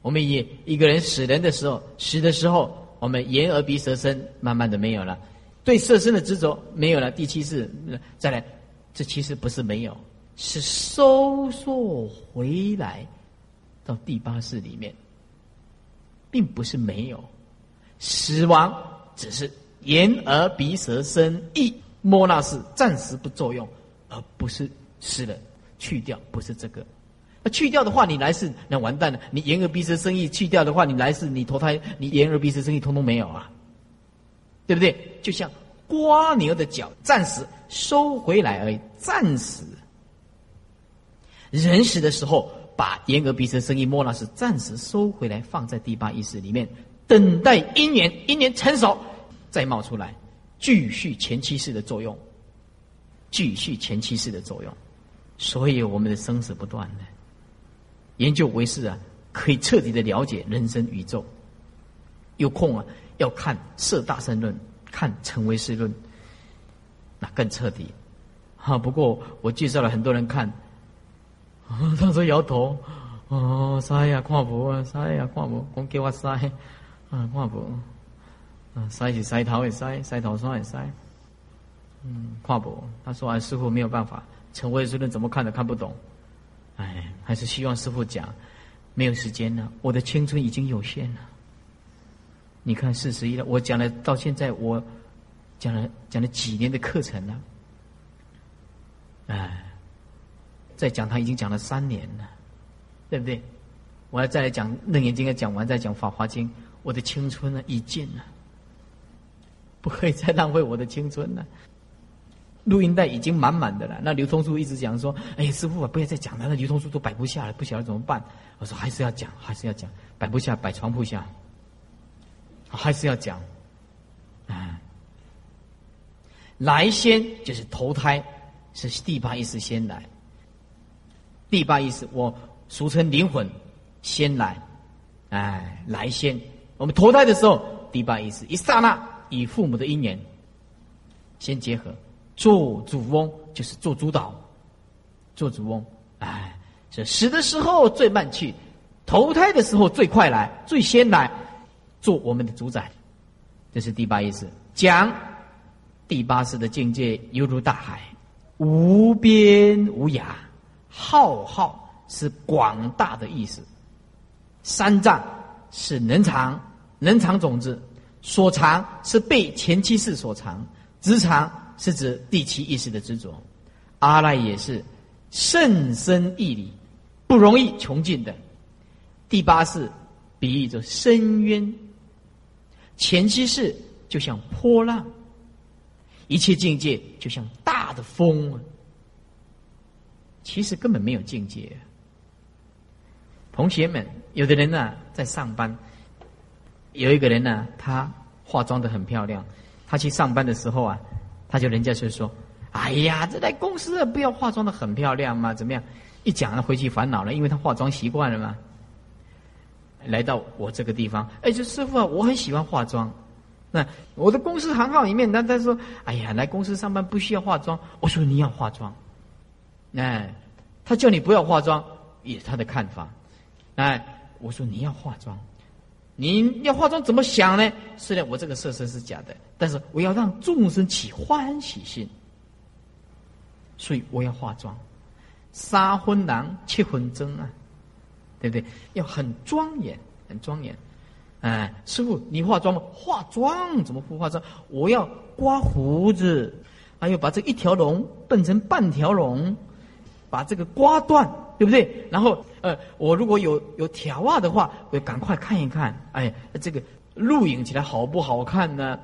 我们也一个人死人的时候，死的时候，我们眼耳鼻舌身慢慢的没有了，对色身的执着没有了。第七世再来，这其实不是没有，是收缩回来到第八世里面，并不是没有，死亡只是。眼耳鼻舌身意摸那是暂时不作用，而不是死了去掉，不是这个。去掉的话，你来世那完蛋了。你眼耳鼻舌生意去掉的话，你来世你投胎，你眼耳鼻舌生意通通没有啊，对不对？就像刮牛的脚，暂时收回来而已，暂时。人死的时候，把眼耳鼻舌生意摸那是暂时收回来，放在第八意识里面，等待因缘，因缘成熟。再冒出来，继续前期式的作用，继续前期式的作用，所以我们的生死不断的研究为是啊，可以彻底的了解人生宇宙。有空啊，要看《色大圣论》，看《成为世论》，那更彻底。哈，不过我介绍了很多人看，啊他说摇头，哦，塞呀，看不啊，塞呀，看不，讲叫我塞，啊，看不。塞是塞头也塞，塞头霜也塞。嗯，跨博他说啊，师傅没有办法，成为师论怎么看都看不懂。哎，还是希望师傅讲，没有时间了，我的青春已经有限了。你看四十一了，我讲了到现在，我讲了讲了几年的课程了。哎，在讲堂已经讲了三年了，对不对？我要再来讲《楞严经》，要讲完再讲《法华经》，我的青春呢已尽了。不可以再浪费我的青春了。录音带已经满满的了。那刘通书一直讲说：“哎，师傅啊，不要再讲了，那刘通书都摆不下了，不晓得怎么办。”我说：“还是要讲，还是要讲，摆不下，摆床铺下，还是要讲。”啊，来先就是投胎，是第八意识先来。第八意识，我俗称灵魂先来，哎，来先。我们投胎的时候，第八意识一刹那。以父母的因缘先结合，做主翁就是做主导，做主翁，哎，是死的时候最慢去，投胎的时候最快来，最先来做我们的主宰，这是第八意思。讲第八识的境界犹如大海，无边无涯，浩浩是广大的意思，三藏是能藏，能藏种子。所藏是被前七世所藏，执藏是指第七意识的执着。阿赖也是甚深义理，不容易穷尽的。第八世比喻着深渊，前七世就像波浪，一切境界就像大的风。其实根本没有境界。同学们，有的人呢在上班。有一个人呢，他化妆的很漂亮。他去上班的时候啊，他就人家就说：“哎呀，这在公司不要化妆的很漂亮嘛？怎么样？”一讲了回去烦恼了，因为他化妆习惯了嘛。来到我这个地方，哎，这师傅啊，我很喜欢化妆。那我的公司行号里面，他他说：“哎呀，来公司上班不需要化妆。”我说：“你要化妆。”哎，他叫你不要化妆，也是他的看法。哎，我说你要化妆。你要化妆怎么想呢？虽然我这个色身是假的，但是我要让众生起欢喜心，所以我要化妆。三分狼，七分真啊，对不对？要很庄严，很庄严。哎，师傅，你化妆吗？化妆怎么不化妆？我要刮胡子，还有把这一条龙变成半条龙，把这个刮断。对不对？然后，呃，我如果有有条袜的话，我赶快看一看，哎，这个录影起来好不好看呢？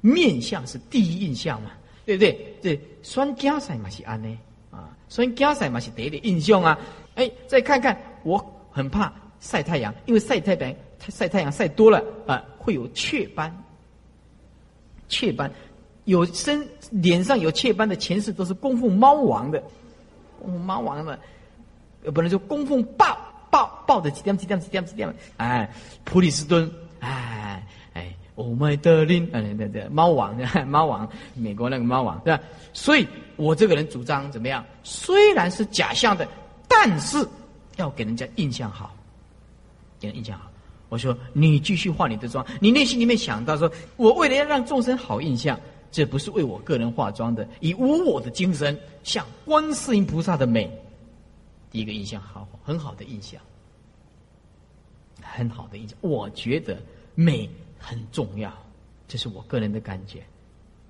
面相是第一印象嘛，对不对？这酸加赛嘛是安呢啊，酸加赛嘛是第一印象啊。哎，再看看，我很怕晒太阳，因为晒太阳晒太阳晒多了啊，会有雀斑。雀斑，有身脸上有雀斑的前世都是供奉猫王的，供奉猫王的，呃，不能说供奉豹豹豹的几点几点几点几点，哎，普里斯顿，哎哎，Oh my darling，哎对对，猫王猫王，美国那个猫王，对吧？所以我这个人主张怎么样？虽然是假象的，但是要给人家印象好，给人印象好。我说你继续化你的妆，你内心里面想到说，我为了要让众生好印象，这不是为我个人化妆的，以无我的精神，向观世音菩萨的美，第一个印象好，很好的印象，很好的印象。我觉得美很重要，这是我个人的感觉，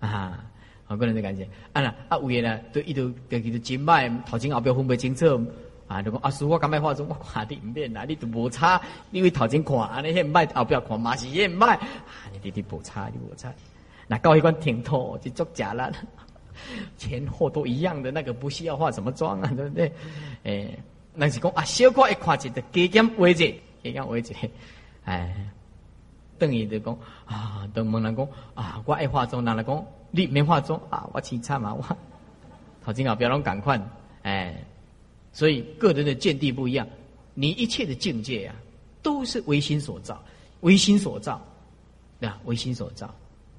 啊，我个人的感觉。啊啦，啊有嘢呢，都一度都叫做金麦头前后边分不清楚。啊！如果阿叔，我刚买化妆，我看你唔变啦，你都无差。因为头前看，安尼遐唔歹，后壁看嘛是遐唔歹。啊，你弟弟无差，你无差。那高一关挺透就作假了，前后都一样的，那个不需要化什么妆啊，对不对？诶，那是讲啊，小可一看就得加减位置，加减位置。哎，等于就讲啊，等问人讲啊，我爱化妆，人来讲你没化妆啊，我凄惨嘛，我头前后壁拢赶快，哎。所以个人的见地不一样，你一切的境界呀，都是唯心所造，唯心所造，对啊，唯心所造。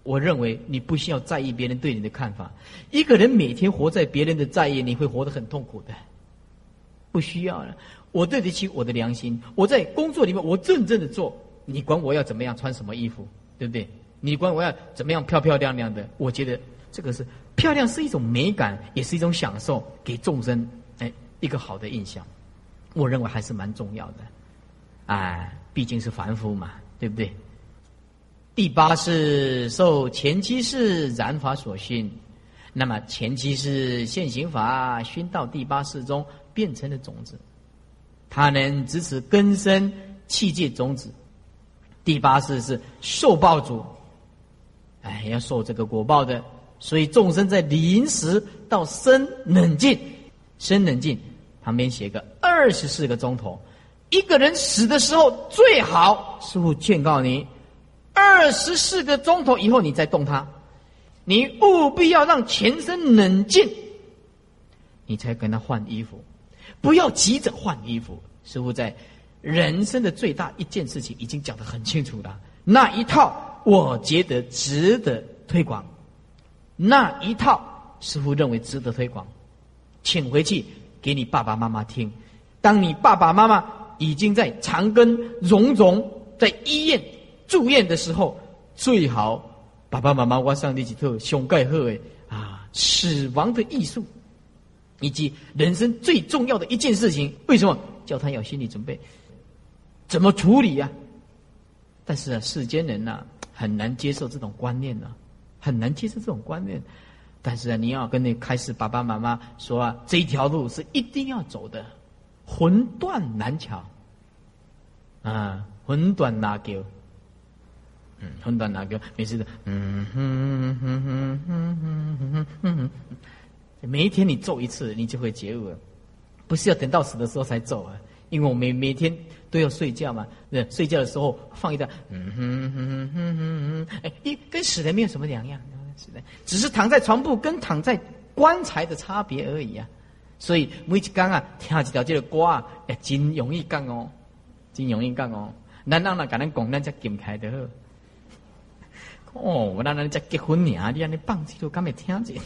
我认为你不需要在意别人对你的看法。一个人每天活在别人的在意，你会活得很痛苦的。不需要了，我对得起我的良心。我在工作里面，我认真的做，你管我要怎么样穿什么衣服，对不对？你管我要怎么样漂漂亮亮的？我觉得这个是漂亮是一种美感，也是一种享受，给众生哎。一个好的印象，我认为还是蛮重要的，哎，毕竟是凡夫嘛，对不对？第八是受前期是染法所熏，那么前期是现行法熏到第八世中变成了种子，它能支持根生气界种子。第八世是受报主，哎，要受这个果报的，所以众生在临时到生冷静，生冷静。旁边写个二十四个钟头，一个人死的时候最好，师傅劝告你，二十四个钟头以后你再动他，你务必要让全身冷静，你才跟他换衣服，不要急着换衣服。师傅在人生的最大一件事情已经讲得很清楚了，那一套我觉得值得推广，那一套师傅认为值得推广，请回去。给你爸爸妈妈听，当你爸爸妈妈已经在长庚、荣总在医院住院的时候，最好爸爸妈妈挖上那几套胸盖贺诶啊，死亡的艺术，以及人生最重要的一件事情，为什么叫他有心理准备？怎么处理呀？但是啊，世间人呐，很难接受这种观念呢，很难接受这种观念。但是啊，你要跟你开始爸爸妈妈说啊，这一条路是一定要走的，魂断难桥。啊，魂断难桥。嗯，魂断难桥，没事的。嗯哼哼哼哼哼哼哼。每一天你揍一次，你就会觉悟，不是要等到死的时候才走啊。因为我每每天都要睡觉嘛，对，睡觉的时候放一段。嗯哼哼哼哼哼哼。哎，一跟死人没有什么两样。是的，只是躺在床铺跟躺在棺材的差别而已啊。所以每一讲啊，听几条这个歌啊，哎，真容易讲哦，真容易讲哦。咱让人跟咱讲，咱才禁开的好。哦，我让人家结婚呢，你安尼放弃都敢没听见？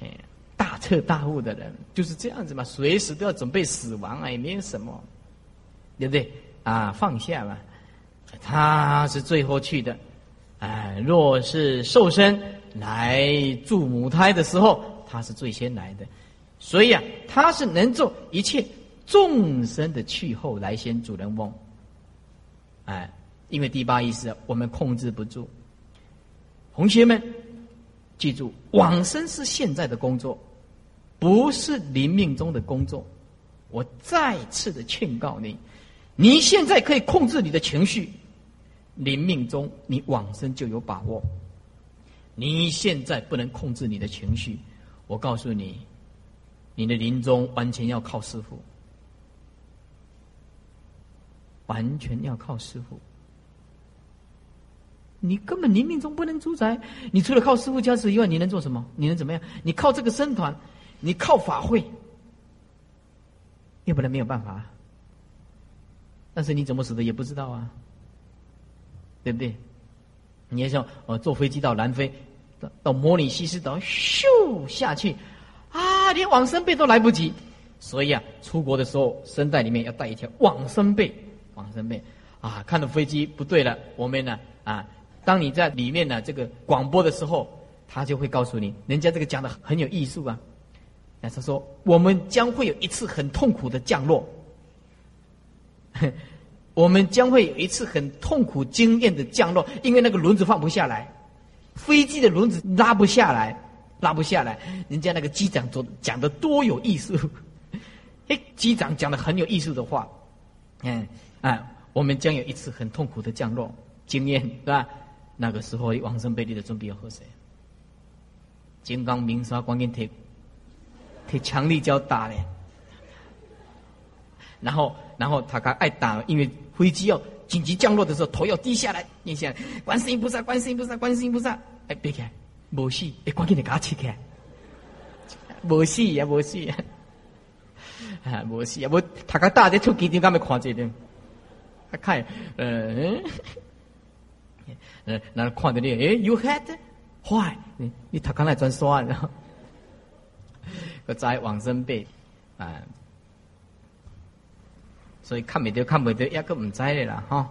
哎，大彻大悟的人就是这样子嘛，随时都要准备死亡啊，也没有什么，对不对？啊，放下嘛，他是最后去的。哎，若是受身来助母胎的时候，他是最先来的，所以啊，他是能做一切众生的去后来先主人翁。哎，因为第八意识我们控制不住。同学们，记住，往生是现在的工作，不是临命中的工作。我再次的劝告你，你现在可以控制你的情绪。临命中，你往生就有把握。你现在不能控制你的情绪，我告诉你，你的临终完全要靠师傅，完全要靠师傅。你根本你命中不能主宰，你除了靠师傅加持以外，你能做什么？你能怎么样？你靠这个僧团，你靠法会，要不然没有办法。但是你怎么死的也不知道啊，对不对？你要像我坐飞机到南非，到到摩里西斯岛，咻下去，啊，连往生被都来不及。所以啊，出国的时候，身带里面要带一条往生被，往生被啊，看到飞机不对了，我们呢啊。当你在里面呢，这个广播的时候，他就会告诉你，人家这个讲的很有艺术啊。那他说，我们将会有一次很痛苦的降落，我们将会有一次很痛苦经验的降落，因为那个轮子放不下来，飞机的轮子拉不下来，拉不下来。人家那个机长做讲的多有艺术，哎，机长讲的很有艺术的话，嗯啊，我们将有一次很痛苦的降落经验，是吧？那个时候，往生贝利的准备要喝谁？金刚明沙关键贴贴强力胶打嘞。然后，然后他刚爱打，因为飞机要紧急降落的时候，头要低下来，念下来，观世音菩萨，观世音菩萨，观世音菩萨，哎，别开，没戏，哎，关键得给他切开，没戏呀，没戏呀，啊，没戏呀，我他刚打在出机顶，干没看这点？他看，嗯呃，那看到你，哎，you had，坏，你你他刚来转刷，然后，个在往生被，啊，所以看没得看没得，压根唔在的啦，哈，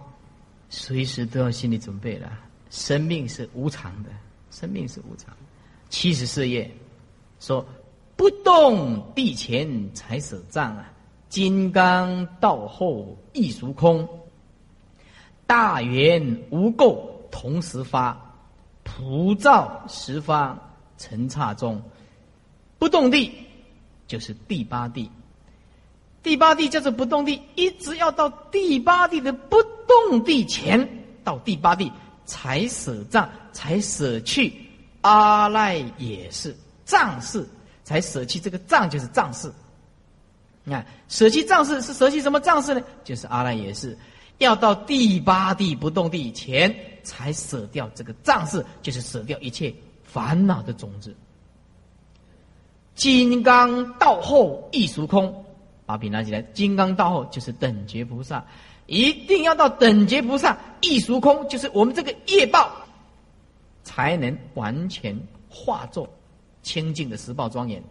随时都要心理准备了。生命是无常的，生命是无常。七十四页说，不动地前才舍障啊，金刚道后亦属空，大圆无垢。同时发，普照十方尘刹中，不动地就是第八地。第八地叫做不动地，一直要到第八地的不动地前，到第八地才舍障，才舍去阿赖也是藏事，才舍弃这个藏就是藏事。你看，舍弃藏事是舍弃什么藏事呢？就是阿赖也是。要到第八地不动地前，才舍掉这个藏事，就是舍掉一切烦恼的种子。金刚道后亦属空，把笔拿起来。金刚道后就是等觉菩萨，一定要到等觉菩萨亦属空，就是我们这个业报，才能完全化作清净的十报庄严。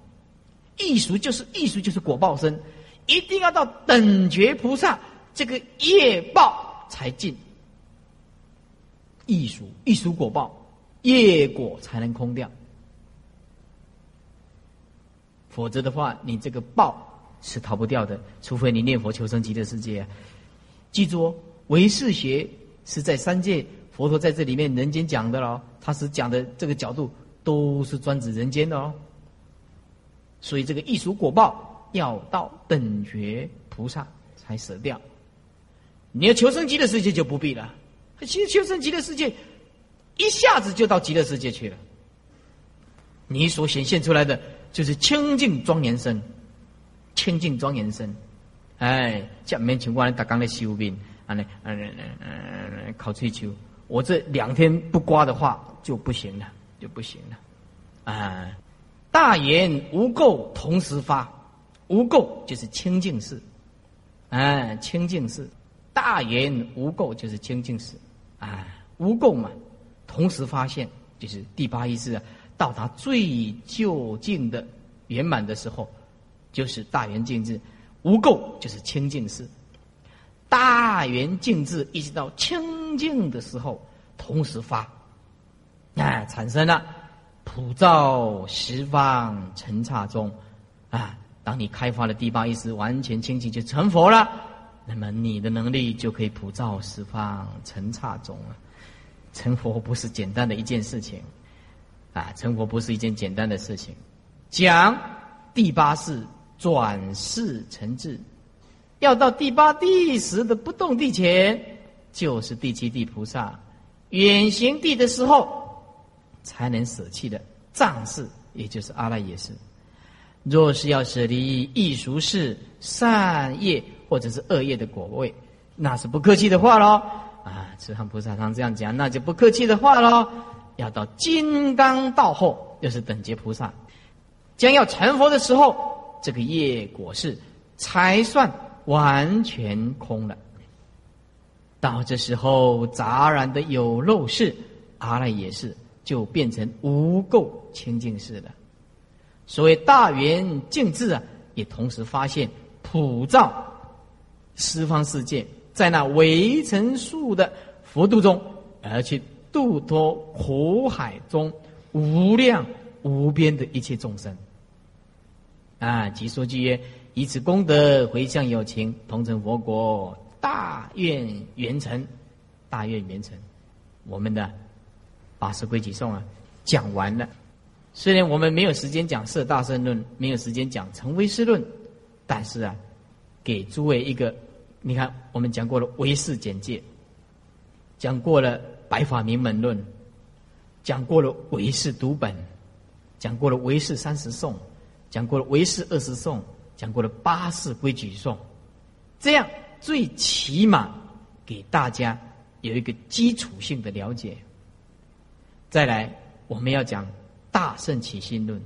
艺术就是艺术，就是果报身，一定要到等觉菩萨。这个业报才尽，艺术艺术果报，业果才能空掉。否则的话，你这个报是逃不掉的，除非你念佛求生极乐世界。记住哦，唯识学是在三界，佛陀在这里面人间讲的喽，他是讲的这个角度都是专指人间的哦。所以这个艺术果报要到等觉菩萨才舍掉。你要求生极乐世界就不必了，其实求生极乐世界，一下子就到极乐世界去了。你所显现出来的就是清净庄严身，清净庄严身。哎，下面情况大刚的修病，啊，那嗯嗯嗯考追求，我这两天不刮的话就不行了，就不行了。啊，大言无垢同时发，无垢就是清净事，哎，清净事。大圆无垢就是清净时，啊，无垢嘛，同时发现就是第八意识啊，到达最究竟的圆满的时候，就是大圆净智，无垢就是清净时，大圆净智一直到清净的时候，同时发，哎，产生了普照十方尘刹中，啊，当你开发了第八意识完全清净，就成佛了。那么你的能力就可以普照十方成刹中了。成佛不是简单的一件事情，啊，成佛不是一件简单的事情。讲第八世转世成智，要到第八地时的不动地前，就是第七地菩萨远行地的时候，才能舍弃的藏事，也就是阿赖耶识。若是要舍离异俗事、善业或者是恶业的果位，那是不客气的话喽。啊，慈航菩萨常这样讲，那就不客气的话喽。要到金刚道后，又是等觉菩萨，将要成佛的时候，这个业果是才算完全空了。到这时候，杂然的有漏事，阿赖耶识就变成无垢清净事了。所谓大圆净智啊，也同时发现普照十方世界，在那围城数的佛度中，而去。度脱苦海中无量无边的一切众生，啊！即说句曰：以此功德回向有情，同成佛国，大愿圆成，大愿圆成。我们的八十归己颂啊，讲完了。虽然我们没有时间讲色大圣论，没有时间讲成唯识论，但是啊，给诸位一个，你看，我们讲过了唯识简介，讲过了。白法名门论讲过了唯识读本，讲过了唯识三十颂，讲过了唯识二十颂，讲过了八世规矩颂，这样最起码给大家有一个基础性的了解。再来，我们要讲大圣起心论。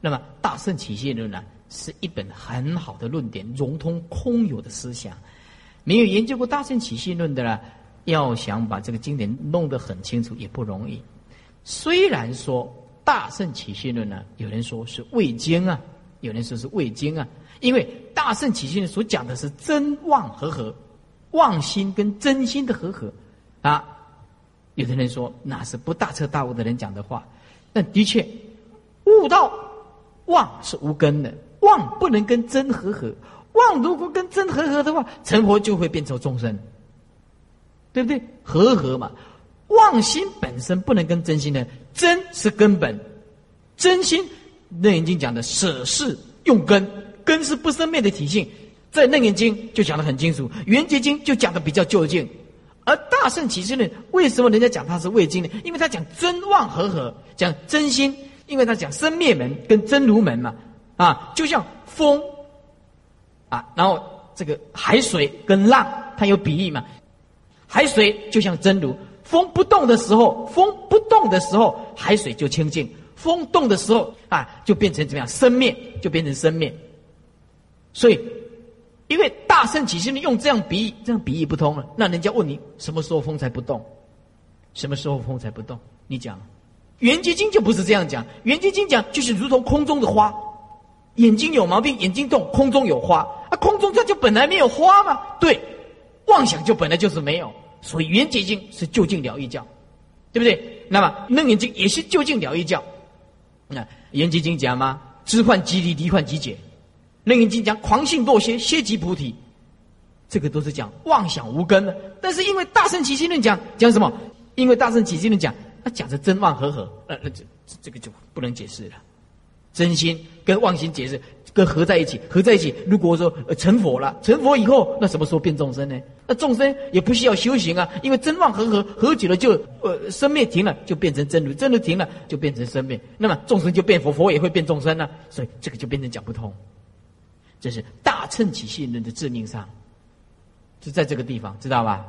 那么，大圣起心论呢，是一本很好的论点，融通空有的思想。没有研究过大圣起心论的呢？要想把这个经典弄得很清楚也不容易。虽然说《大圣起信论》呢，有人说是未经啊，有人说是未经啊，因为《大圣起信论》所讲的是真妄和合，妄心跟真心的和合啊。有的人说那是不大彻大悟的人讲的话，但的确悟道妄是无根的，妄不能跟真和合，妄如果跟真和合的话，成佛就会变成众生。对不对？和合嘛，妄心本身不能跟真心的，真是根本，真心。楞严经讲的舍事用根，根是不生灭的体性，在楞严经就讲的很清楚，圆觉经就讲的比较究竟。而大圣起心论为什么人家讲它是未经呢？因为他讲真妄和合，讲真心，因为他讲生灭门跟真如门嘛，啊，就像风，啊，然后这个海水跟浪，它有比喻嘛。海水就像真如，风不动的时候，风不动的时候，海水就清净；风动的时候，啊，就变成怎么样？生灭就变成生灭。所以，因为大圣起心用这样比喻，这样比喻不通了。那人家问你，什么时候风才不动？什么时候风才不动？你讲，圆觉经就不是这样讲。圆觉经讲就是如同空中的花，眼睛有毛病，眼睛动，空中有花啊，空中它就本来没有花吗？对，妄想就本来就是没有。所以圆觉经是就近了一教，对不对？那么楞严经也是就近了一教。那圆觉经讲吗？知幻即离，离幻即解。楞严经讲狂性堕歇，歇即菩提。这个都是讲妄想无根的。但是因为大圣起心论讲讲什么？因为大圣起心论讲，他讲的真妄合合，呃，那这这个就不能解释了。真心跟妄心解释。跟合在一起，合在一起。如果说成佛了，成佛以后，那什么时候变众生呢？那众生也不需要修行啊，因为真妄合合合久了就呃生灭停了，就变成真如；真如停了，就变成生灭。那么众生就变佛，佛也会变众生呢。所以这个就变成讲不通。这是大乘起信论的致命伤，就在这个地方，知道吧？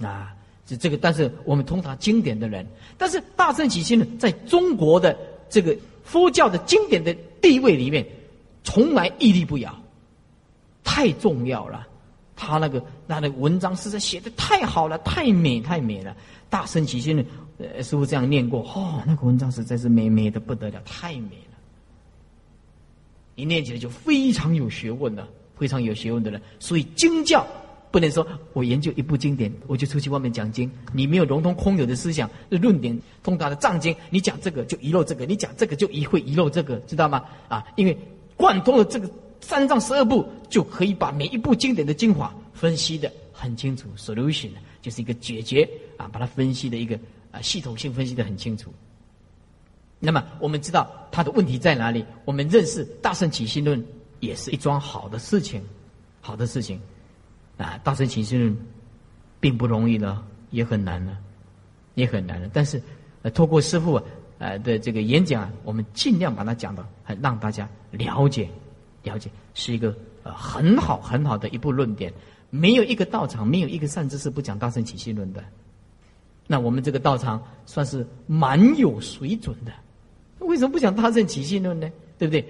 啊，是这个。但是我们通常经典的人，但是大乘起信论在中国的这个佛教的经典的地位里面。从来屹立不摇，太重要了。他那个那那文章实在写的太好了，太美太美了。大圣起心的，呃，师傅这样念过，哦，那个文章实在是美美的不得了，太美了。一念起来就非常有学问的，非常有学问的人。所以经教不能说我研究一部经典，我就出去外面讲经。你没有融通空有的思想，论点通达的藏经，你讲这个就遗漏这个，你讲这个就一会遗漏这个，知道吗？啊，因为。贯通了这个三藏十二部，就可以把每一部经典的精华分析的很清楚。solution 就是一个解决啊，把它分析的一个啊系统性分析的很清楚。那么我们知道它的问题在哪里？我们认识大圣起心论也是一桩好的事情，好的事情啊。大圣起心论并不容易呢，也很难呢，也很难了。但是呃，透过师傅呃的这个演讲啊，我们尽量把它讲的，让大家了解，了解是一个呃很好很好的一部论点。没有一个道场，没有一个善知识不讲大圣起信论的。那我们这个道场算是蛮有水准的。为什么不讲大圣起信论呢？对不对？